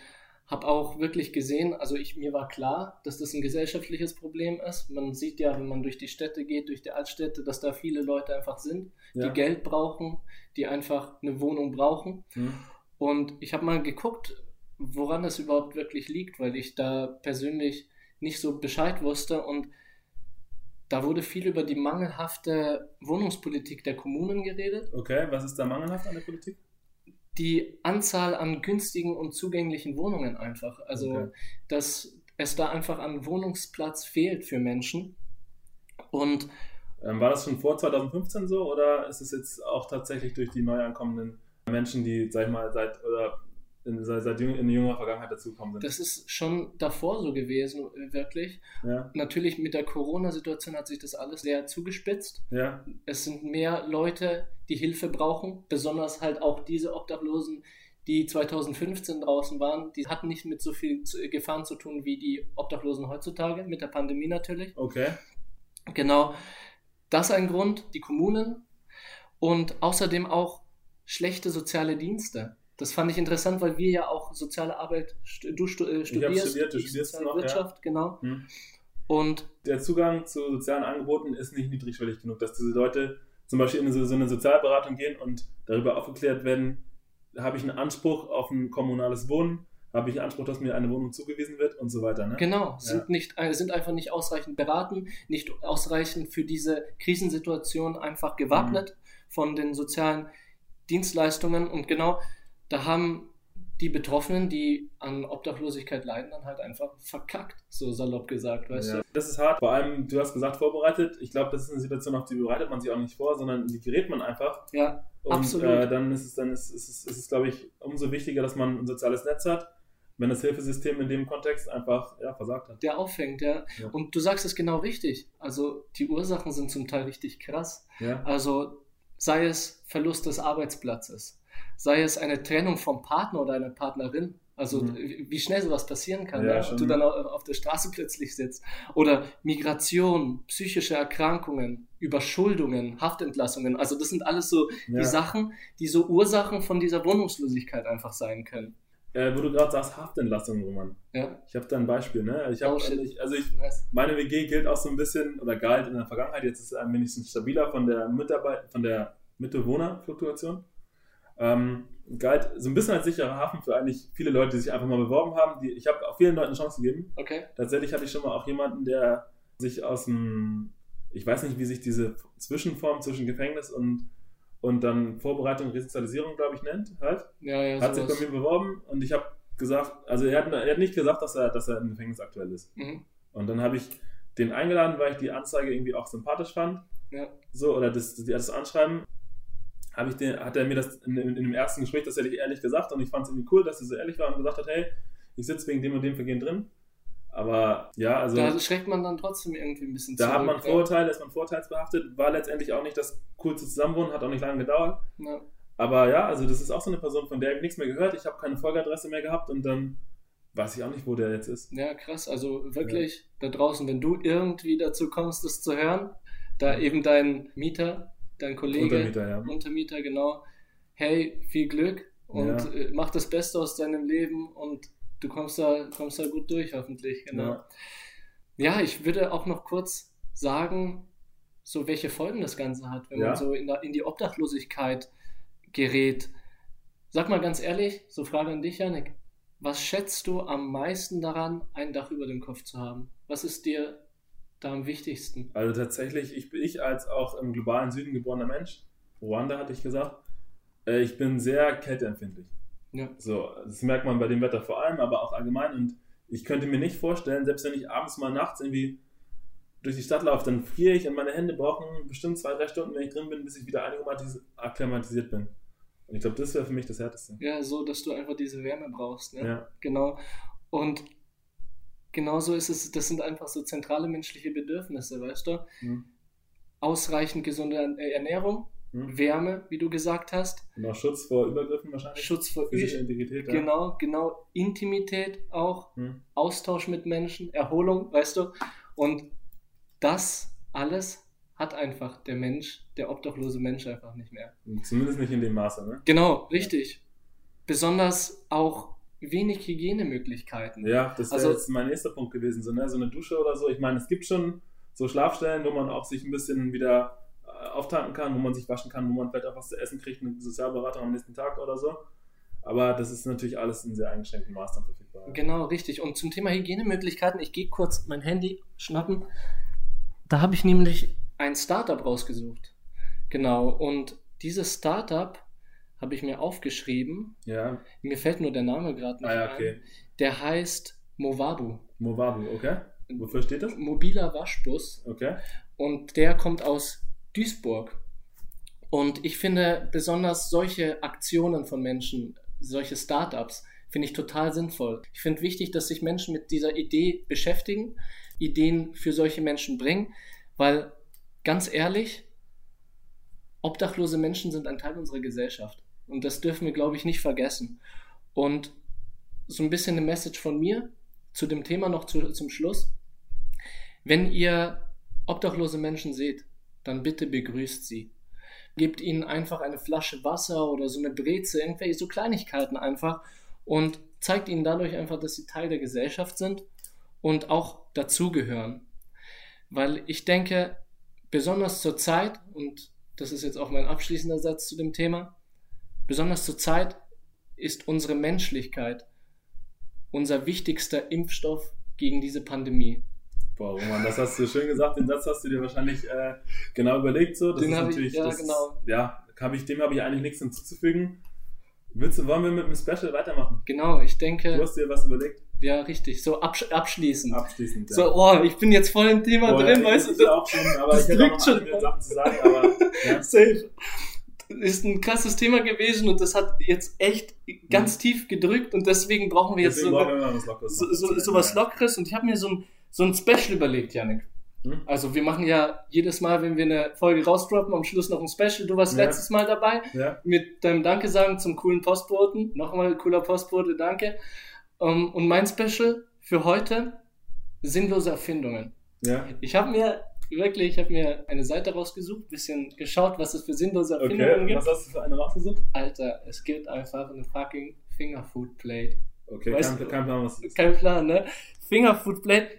[SPEAKER 1] habe auch wirklich gesehen, also ich, mir war klar, dass das ein gesellschaftliches Problem ist. Man sieht ja, wenn man durch die Städte geht, durch die Altstädte, dass da viele Leute einfach sind,
[SPEAKER 2] Ja.
[SPEAKER 1] die Geld brauchen, die einfach eine Wohnung brauchen.
[SPEAKER 2] Hm?
[SPEAKER 1] Und ich habe mal geguckt, woran das überhaupt wirklich liegt, weil ich da persönlich nicht so Bescheid wusste und da wurde viel über die mangelhafte Wohnungspolitik der Kommunen geredet.
[SPEAKER 2] Okay, was ist da mangelhaft an der Politik?
[SPEAKER 1] Die Anzahl an günstigen und zugänglichen Wohnungen einfach. Also,
[SPEAKER 2] Okay.
[SPEAKER 1] dass es da einfach an Wohnungsplatz fehlt für Menschen. Und
[SPEAKER 2] Ähm, war das schon vor 2015 so oder ist es jetzt auch tatsächlich durch die neu ankommenden Menschen, die, sag ich mal, seit oder in, seit, seit in jüngerer Vergangenheit dazugekommen sind?
[SPEAKER 1] Das ist schon davor so gewesen, wirklich.
[SPEAKER 2] Ja,
[SPEAKER 1] Natürlich mit der Corona-Situation hat sich das alles sehr zugespitzt.
[SPEAKER 2] ja,
[SPEAKER 1] Es sind mehr Leute, die Hilfe brauchen, besonders halt auch diese Obdachlosen, die 2015 draußen waren, die hatten nicht mit so viel Gefahren zu tun wie die Obdachlosen heutzutage, mit der Pandemie natürlich.
[SPEAKER 2] okay.
[SPEAKER 1] Genau, das ein Grund, die Kommunen und außerdem auch schlechte soziale Dienste. Das fand ich interessant, weil wir ja auch soziale Arbeit, du äh, studierst,
[SPEAKER 2] studiert, du studierst noch, ja.
[SPEAKER 1] Wirtschaft, genau.
[SPEAKER 2] Hm.
[SPEAKER 1] Und
[SPEAKER 2] Der Zugang zu sozialen Angeboten ist nicht niedrigschwellig genug, dass diese Leute zum Beispiel in so, so eine Sozialberatung gehen und darüber aufgeklärt werden, habe ich einen Anspruch auf ein kommunales Wohnen, habe ich einen Anspruch, dass mir eine Wohnung zugewiesen wird und so weiter. Ne?
[SPEAKER 1] Genau, sind, nicht, äh, sind einfach nicht ausreichend beraten, nicht ausreichend für diese Krisensituation einfach gewappnet von den sozialen Dienstleistungen. Und genau da haben die Betroffenen, die an Obdachlosigkeit leiden, dann halt einfach verkackt, so salopp gesagt, weißt
[SPEAKER 2] Ja. Das ist hart. Vor allem, du hast gesagt, vorbereitet. Ich glaube, das ist eine Situation, auf die bereitet man sich auch nicht vor, sondern die gerät man einfach.
[SPEAKER 1] du? Ja,
[SPEAKER 2] Und
[SPEAKER 1] Absolut.
[SPEAKER 2] Äh, dann ist es, dann ist, ist es, ist es glaube ich, umso wichtiger, dass man ein soziales Netz hat, wenn das Hilfesystem in dem Kontext einfach ja, versagt hat.
[SPEAKER 1] der auffängt, ja.
[SPEAKER 2] Ja.
[SPEAKER 1] Und du sagst es genau richtig. Also die Ursachen sind zum Teil richtig krass.
[SPEAKER 2] Ja,
[SPEAKER 1] Also sei es Verlust des Arbeitsplatzes, sei es eine Trennung vom Partner oder einer Partnerin. Also
[SPEAKER 2] Mhm.
[SPEAKER 1] wie schnell sowas passieren kann,
[SPEAKER 2] Ja,
[SPEAKER 1] du dann au- auf der Straße plötzlich sitzt. Oder Migration, psychische Erkrankungen, Überschuldungen, Haftentlassungen. Also das sind alles so
[SPEAKER 2] ja.
[SPEAKER 1] die Sachen, die so Ursachen von dieser Wohnungslosigkeit einfach sein können.
[SPEAKER 2] Äh, wo du gerade sagst, Haftentlassung, Roman.
[SPEAKER 1] Ja,
[SPEAKER 2] Ich habe da ein Beispiel, ne? Ich hab,
[SPEAKER 1] Oh,
[SPEAKER 2] ich, also ich, meine WG gilt auch so ein bisschen oder galt in der Vergangenheit, jetzt ist es ein wenigstens stabiler von der Mitarbeit, von der Mitbewohnerfluktuation. Ähm, galt so ein bisschen als sicherer Hafen für eigentlich viele Leute, die sich einfach mal beworben haben. Die, ich habe auch vielen Leuten eine Chance gegeben.
[SPEAKER 1] Okay.
[SPEAKER 2] Tatsächlich hatte ich schon mal auch jemanden, der sich aus dem, ich weiß nicht, wie sich diese Zwischenform zwischen Gefängnis und, und dann Vorbereitung, Resozialisierung, glaube ich, nennt, halt.
[SPEAKER 1] Ja, ja,
[SPEAKER 2] Hat sich bei
[SPEAKER 1] sowas.
[SPEAKER 2] mir beworben und ich habe gesagt, also er hat, er hat nicht gesagt, dass er, dass er im Gefängnis aktuell ist.
[SPEAKER 1] Mhm.
[SPEAKER 2] Und dann habe ich den eingeladen, weil ich die Anzeige irgendwie auch sympathisch fand.
[SPEAKER 1] Ja.
[SPEAKER 2] So, oder das, das Anschreiben. Habe ich den, hat er mir das in, in, in dem ersten Gespräch tatsächlich ehrlich gesagt und ich fand es irgendwie cool, dass er so ehrlich war und gesagt hat, hey, ich sitze wegen dem und dem Vergehen drin. Aber ja, also
[SPEAKER 1] Da schreckt man dann trotzdem irgendwie ein bisschen
[SPEAKER 2] da hat man
[SPEAKER 1] zurück, ja.
[SPEAKER 2] Vorurteile, ist man vorteilsbehaftet, war letztendlich auch nicht das coolste Zusammenwohnen, hat auch nicht lange gedauert.
[SPEAKER 1] Ja.
[SPEAKER 2] Aber ja, also das ist auch so eine Person, von der ich nichts mehr gehört. Ich habe keine Folgeadresse mehr gehabt und dann weiß ich auch nicht, wo der jetzt ist.
[SPEAKER 1] Ja, krass. Also wirklich da draußen, wenn du irgendwie dazu kommst, das zu hören, da eben dein Mieter, dein Kollege,
[SPEAKER 2] Untermieter, ja.
[SPEAKER 1] Untermieter, genau, hey, viel Glück und
[SPEAKER 2] Ja.
[SPEAKER 1] äh, mach das Beste aus deinem Leben und du kommst da, kommst da gut durch, hoffentlich, genau.
[SPEAKER 2] Ja.
[SPEAKER 1] Ja, ich würde auch noch kurz sagen, so welche Folgen das Ganze hat, wenn man so in, in die Obdachlosigkeit gerät. Sag mal ganz ehrlich, so Frage an dich, Janik. Was schätzt du am meisten daran, ein Dach über dem Kopf zu haben? Was ist dir da am wichtigsten?
[SPEAKER 2] Also tatsächlich, ich bin ich als auch im globalen Süden geborener Mensch, Ruanda hatte ich gesagt, äh, ich bin sehr kälteempfindlich.
[SPEAKER 1] Ja.
[SPEAKER 2] So, das merkt man bei dem Wetter vor allem, aber auch allgemein. Und ich könnte mir nicht vorstellen, selbst wenn ich abends mal nachts irgendwie durch die Stadt laufe, dann friere ich und meine Hände brauchen bestimmt zwei, drei Stunden, wenn ich drin bin, bis ich wieder akklimatisiert bin. Und ich glaube, das wäre für mich das Härteste.
[SPEAKER 1] Ja, so, dass du einfach diese Wärme brauchst. Ne?
[SPEAKER 2] Ja.
[SPEAKER 1] Genau. Und genauso ist es, das sind einfach so zentrale menschliche Bedürfnisse, weißt du?
[SPEAKER 2] Mhm.
[SPEAKER 1] Ausreichend gesunde äh, Ernährung,
[SPEAKER 2] Mhm.
[SPEAKER 1] Wärme, wie du gesagt hast,
[SPEAKER 2] auch Schutz vor Übergriffen wahrscheinlich.
[SPEAKER 1] Schutz vor
[SPEAKER 2] Physische
[SPEAKER 1] Ü
[SPEAKER 2] Integrität. Ja.
[SPEAKER 1] Genau, genau, Intimität auch,
[SPEAKER 2] Mhm.
[SPEAKER 1] Austausch mit Menschen, Erholung, weißt du? Und das alles hat einfach der Mensch, der obdachlose Mensch einfach nicht mehr.
[SPEAKER 2] Zumindest nicht in dem Maße, ne?
[SPEAKER 1] Genau, richtig. Besonders auch wenig Hygienemöglichkeiten.
[SPEAKER 2] Ja, das wäre
[SPEAKER 1] Also-
[SPEAKER 2] jetzt mein nächster Punkt gewesen. So, ne? so eine Dusche oder so. Ich meine, es gibt schon so Schlafstellen, wo man auch sich ein bisschen wieder äh, auftanken kann, wo man sich waschen kann, wo man vielleicht auch was zu essen kriegt, eine Sozialberatung am nächsten Tag oder so. Aber das ist natürlich alles in sehr eingeschränktem Maß dann verfügbar.
[SPEAKER 1] Genau, richtig. Und zum Thema Hygienemöglichkeiten, ich gehe kurz mein Handy schnappen. Da habe ich nämlich ein Startup rausgesucht. Genau. Und dieses Startup habe ich mir aufgeschrieben.
[SPEAKER 2] Ja,
[SPEAKER 1] Mir fällt nur der Name gerade nicht
[SPEAKER 2] ah, ja
[SPEAKER 1] ein.
[SPEAKER 2] okay.
[SPEAKER 1] Der heißt Movabu.
[SPEAKER 2] Movabu, okay? Wofür steht das?
[SPEAKER 1] mobiler Waschbus
[SPEAKER 2] Okay.
[SPEAKER 1] und der kommt aus Duisburg. Und ich finde besonders solche Aktionen von Menschen, solche Startups, finde ich total sinnvoll. Ich finde wichtig, dass sich Menschen mit dieser Idee beschäftigen, Ideen für solche Menschen bringen, weil ganz ehrlich, obdachlose Menschen sind ein Teil unserer Gesellschaft. Und das dürfen wir, glaube ich, nicht vergessen. Und so ein bisschen eine Message von mir zu dem Thema noch zu, zum Schluss. Wenn ihr obdachlose Menschen seht, dann bitte begrüßt sie. Gebt ihnen einfach eine Flasche Wasser oder so eine Breze, irgendwelche so Kleinigkeiten einfach und zeigt ihnen dadurch einfach, dass sie Teil der Gesellschaft sind und auch dazugehören. Weil ich denke, besonders zur Zeit, und das ist jetzt auch mein abschließender Satz zu dem Thema, besonders zur Zeit ist unsere Menschlichkeit unser wichtigster Impfstoff gegen diese Pandemie.
[SPEAKER 2] Boah, Roman, das hast du schön gesagt. Den Satz hast du dir wahrscheinlich äh, genau überlegt. So. Das
[SPEAKER 1] Den
[SPEAKER 2] ist
[SPEAKER 1] hab ich- ja,
[SPEAKER 2] das,
[SPEAKER 1] genau.
[SPEAKER 2] Ja, hab ich, dem habe ich eigentlich nichts hinzuzufügen. Willst du, wollen wir mit dem Special weitermachen?
[SPEAKER 1] Genau, ich
[SPEAKER 2] Du
[SPEAKER 1] denke,
[SPEAKER 2] hast dir was überlegt?
[SPEAKER 1] ja, richtig, so absch abschließend.
[SPEAKER 2] Abschließend. Ja.
[SPEAKER 1] So, oh, ich bin jetzt voll im Thema
[SPEAKER 2] Boah,
[SPEAKER 1] drin, weißt
[SPEAKER 2] ich
[SPEAKER 1] du?
[SPEAKER 2] auch schon, aber
[SPEAKER 1] das
[SPEAKER 2] ich hätte auch noch
[SPEAKER 1] schon.
[SPEAKER 2] Sachen zu sagen, aber (laughs) ja.
[SPEAKER 1] Safe. Ist ein krasses Thema gewesen und das hat jetzt echt ganz tief gedrückt und deswegen brauchen wir jetzt
[SPEAKER 2] Deswegen
[SPEAKER 1] so,
[SPEAKER 2] wir mal was Lockeres.
[SPEAKER 1] so, so, so was Lockeres und ich habe mir so ein, so ein Special überlegt, Janik.
[SPEAKER 2] Hm?
[SPEAKER 1] Also wir machen ja jedes Mal, wenn wir eine Folge rausdroppen, am Schluss noch ein Special. Du warst
[SPEAKER 2] Ja.
[SPEAKER 1] letztes Mal dabei
[SPEAKER 2] Ja,
[SPEAKER 1] mit deinem Danke sagen zum coolen Postboten. Nochmal cooler Postbote, danke. Ähm, und mein Special für heute, sinnlose Erfindungen.
[SPEAKER 2] ja.
[SPEAKER 1] Ich habe mir wirklich, ich habe mir eine Seite rausgesucht, bisschen geschaut, was es für sinnlose Erfindungen
[SPEAKER 2] Okay,
[SPEAKER 1] gibt.
[SPEAKER 2] was hast du für eine rausgesucht?
[SPEAKER 1] Alter, es gibt einfach eine fucking Fingerfood Plate.
[SPEAKER 2] Okay,
[SPEAKER 1] Weißt
[SPEAKER 2] kein,
[SPEAKER 1] du-
[SPEAKER 2] kein Plan, was das ist.
[SPEAKER 1] Kein Plan, ne? Fingerfood Plate.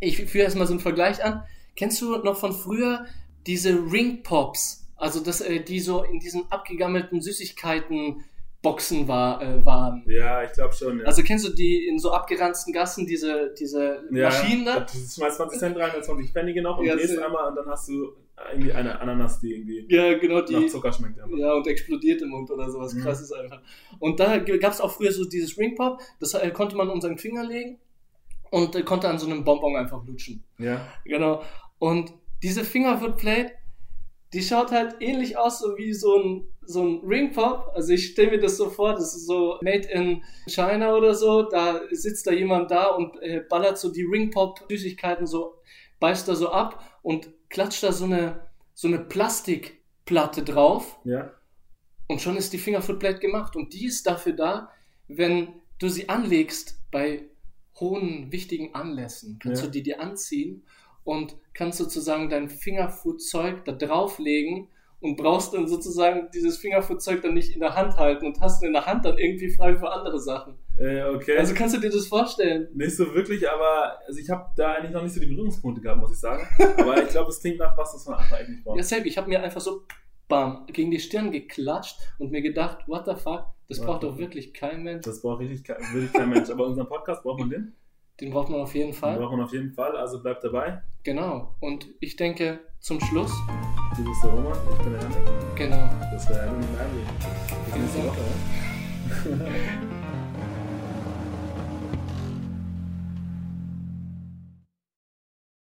[SPEAKER 1] Ich führe erstmal so einen Vergleich an. Kennst du noch von früher diese Ring Pops? Also das, äh, die so in diesen abgegammelten Süßigkeiten Boxen war, äh, waren.
[SPEAKER 2] Ja, ich glaube schon. Ja.
[SPEAKER 1] Also kennst du die in so abgeranzten Gassen, diese, diese
[SPEAKER 2] ja,
[SPEAKER 1] Maschinen da?
[SPEAKER 2] Du schmeißt 20 Cent rein, dann 20 Pfennige noch und
[SPEAKER 1] Ja,
[SPEAKER 2] drehst
[SPEAKER 1] so-
[SPEAKER 2] einmal und dann hast du irgendwie eine Ananas, die irgendwie
[SPEAKER 1] Ja, genau,
[SPEAKER 2] nach
[SPEAKER 1] die.
[SPEAKER 2] Zucker schmeckt. Einfach.
[SPEAKER 1] Ja, und explodiert im Mund oder sowas.
[SPEAKER 2] Mhm.
[SPEAKER 1] Krass ist einfach. Und da gab es auch früher so dieses Ring Pop, das äh, konnte man unter den Finger legen und äh, konnte an so einem Bonbon einfach lutschen.
[SPEAKER 2] Ja.
[SPEAKER 1] Genau. Und diese Fingerfood Plate, die schaut halt ähnlich aus, so wie so ein, so ein Ring Pop. Also ich stelle mir das so vor, das ist so made in China oder so. Da sitzt da jemand da und äh, ballert so die Ring Pop Süßigkeiten so, beißt da so ab und klatscht da so eine, so eine Plastikplatte drauf.
[SPEAKER 2] Ja.
[SPEAKER 1] Und schon ist die Fingerfood Plate gemacht. Und die ist dafür da, wenn du sie anlegst bei hohen, wichtigen Anlässen, kannst
[SPEAKER 2] Ja.
[SPEAKER 1] du die dir anziehen und kannst sozusagen dein Fingerfood-Zeug da drauflegen und brauchst dann sozusagen dieses Fingerfood-Zeug dann nicht in der Hand halten und hast in der Hand dann irgendwie frei für andere Sachen.
[SPEAKER 2] Äh, okay.
[SPEAKER 1] Also kannst du dir das vorstellen?
[SPEAKER 2] nicht so wirklich, aber also ich habe da eigentlich noch nicht so die Berührungspunkte gehabt, muss ich sagen. (laughs) aber ich glaube, es klingt nach was, das man einfach eigentlich braucht.
[SPEAKER 1] Ja, selbst, ich habe mir einfach so bam, gegen die Stirn geklatscht und mir gedacht, what the fuck, das
[SPEAKER 2] What
[SPEAKER 1] braucht doch wirklich kein Mensch.
[SPEAKER 2] Das braucht wirklich kein Mensch. Aber unseren Podcast braucht man den.
[SPEAKER 1] Den braucht man auf jeden
[SPEAKER 2] Den
[SPEAKER 1] Fall.
[SPEAKER 2] braucht man auf jeden Fall, also bleibt dabei.
[SPEAKER 1] Genau. Und ich denke, zum Schluss,
[SPEAKER 2] Du bist der Roman, ich bin der Janik.
[SPEAKER 1] genau.
[SPEAKER 2] Das wäre ein Einblick. Bis nächste Woche. (laughs)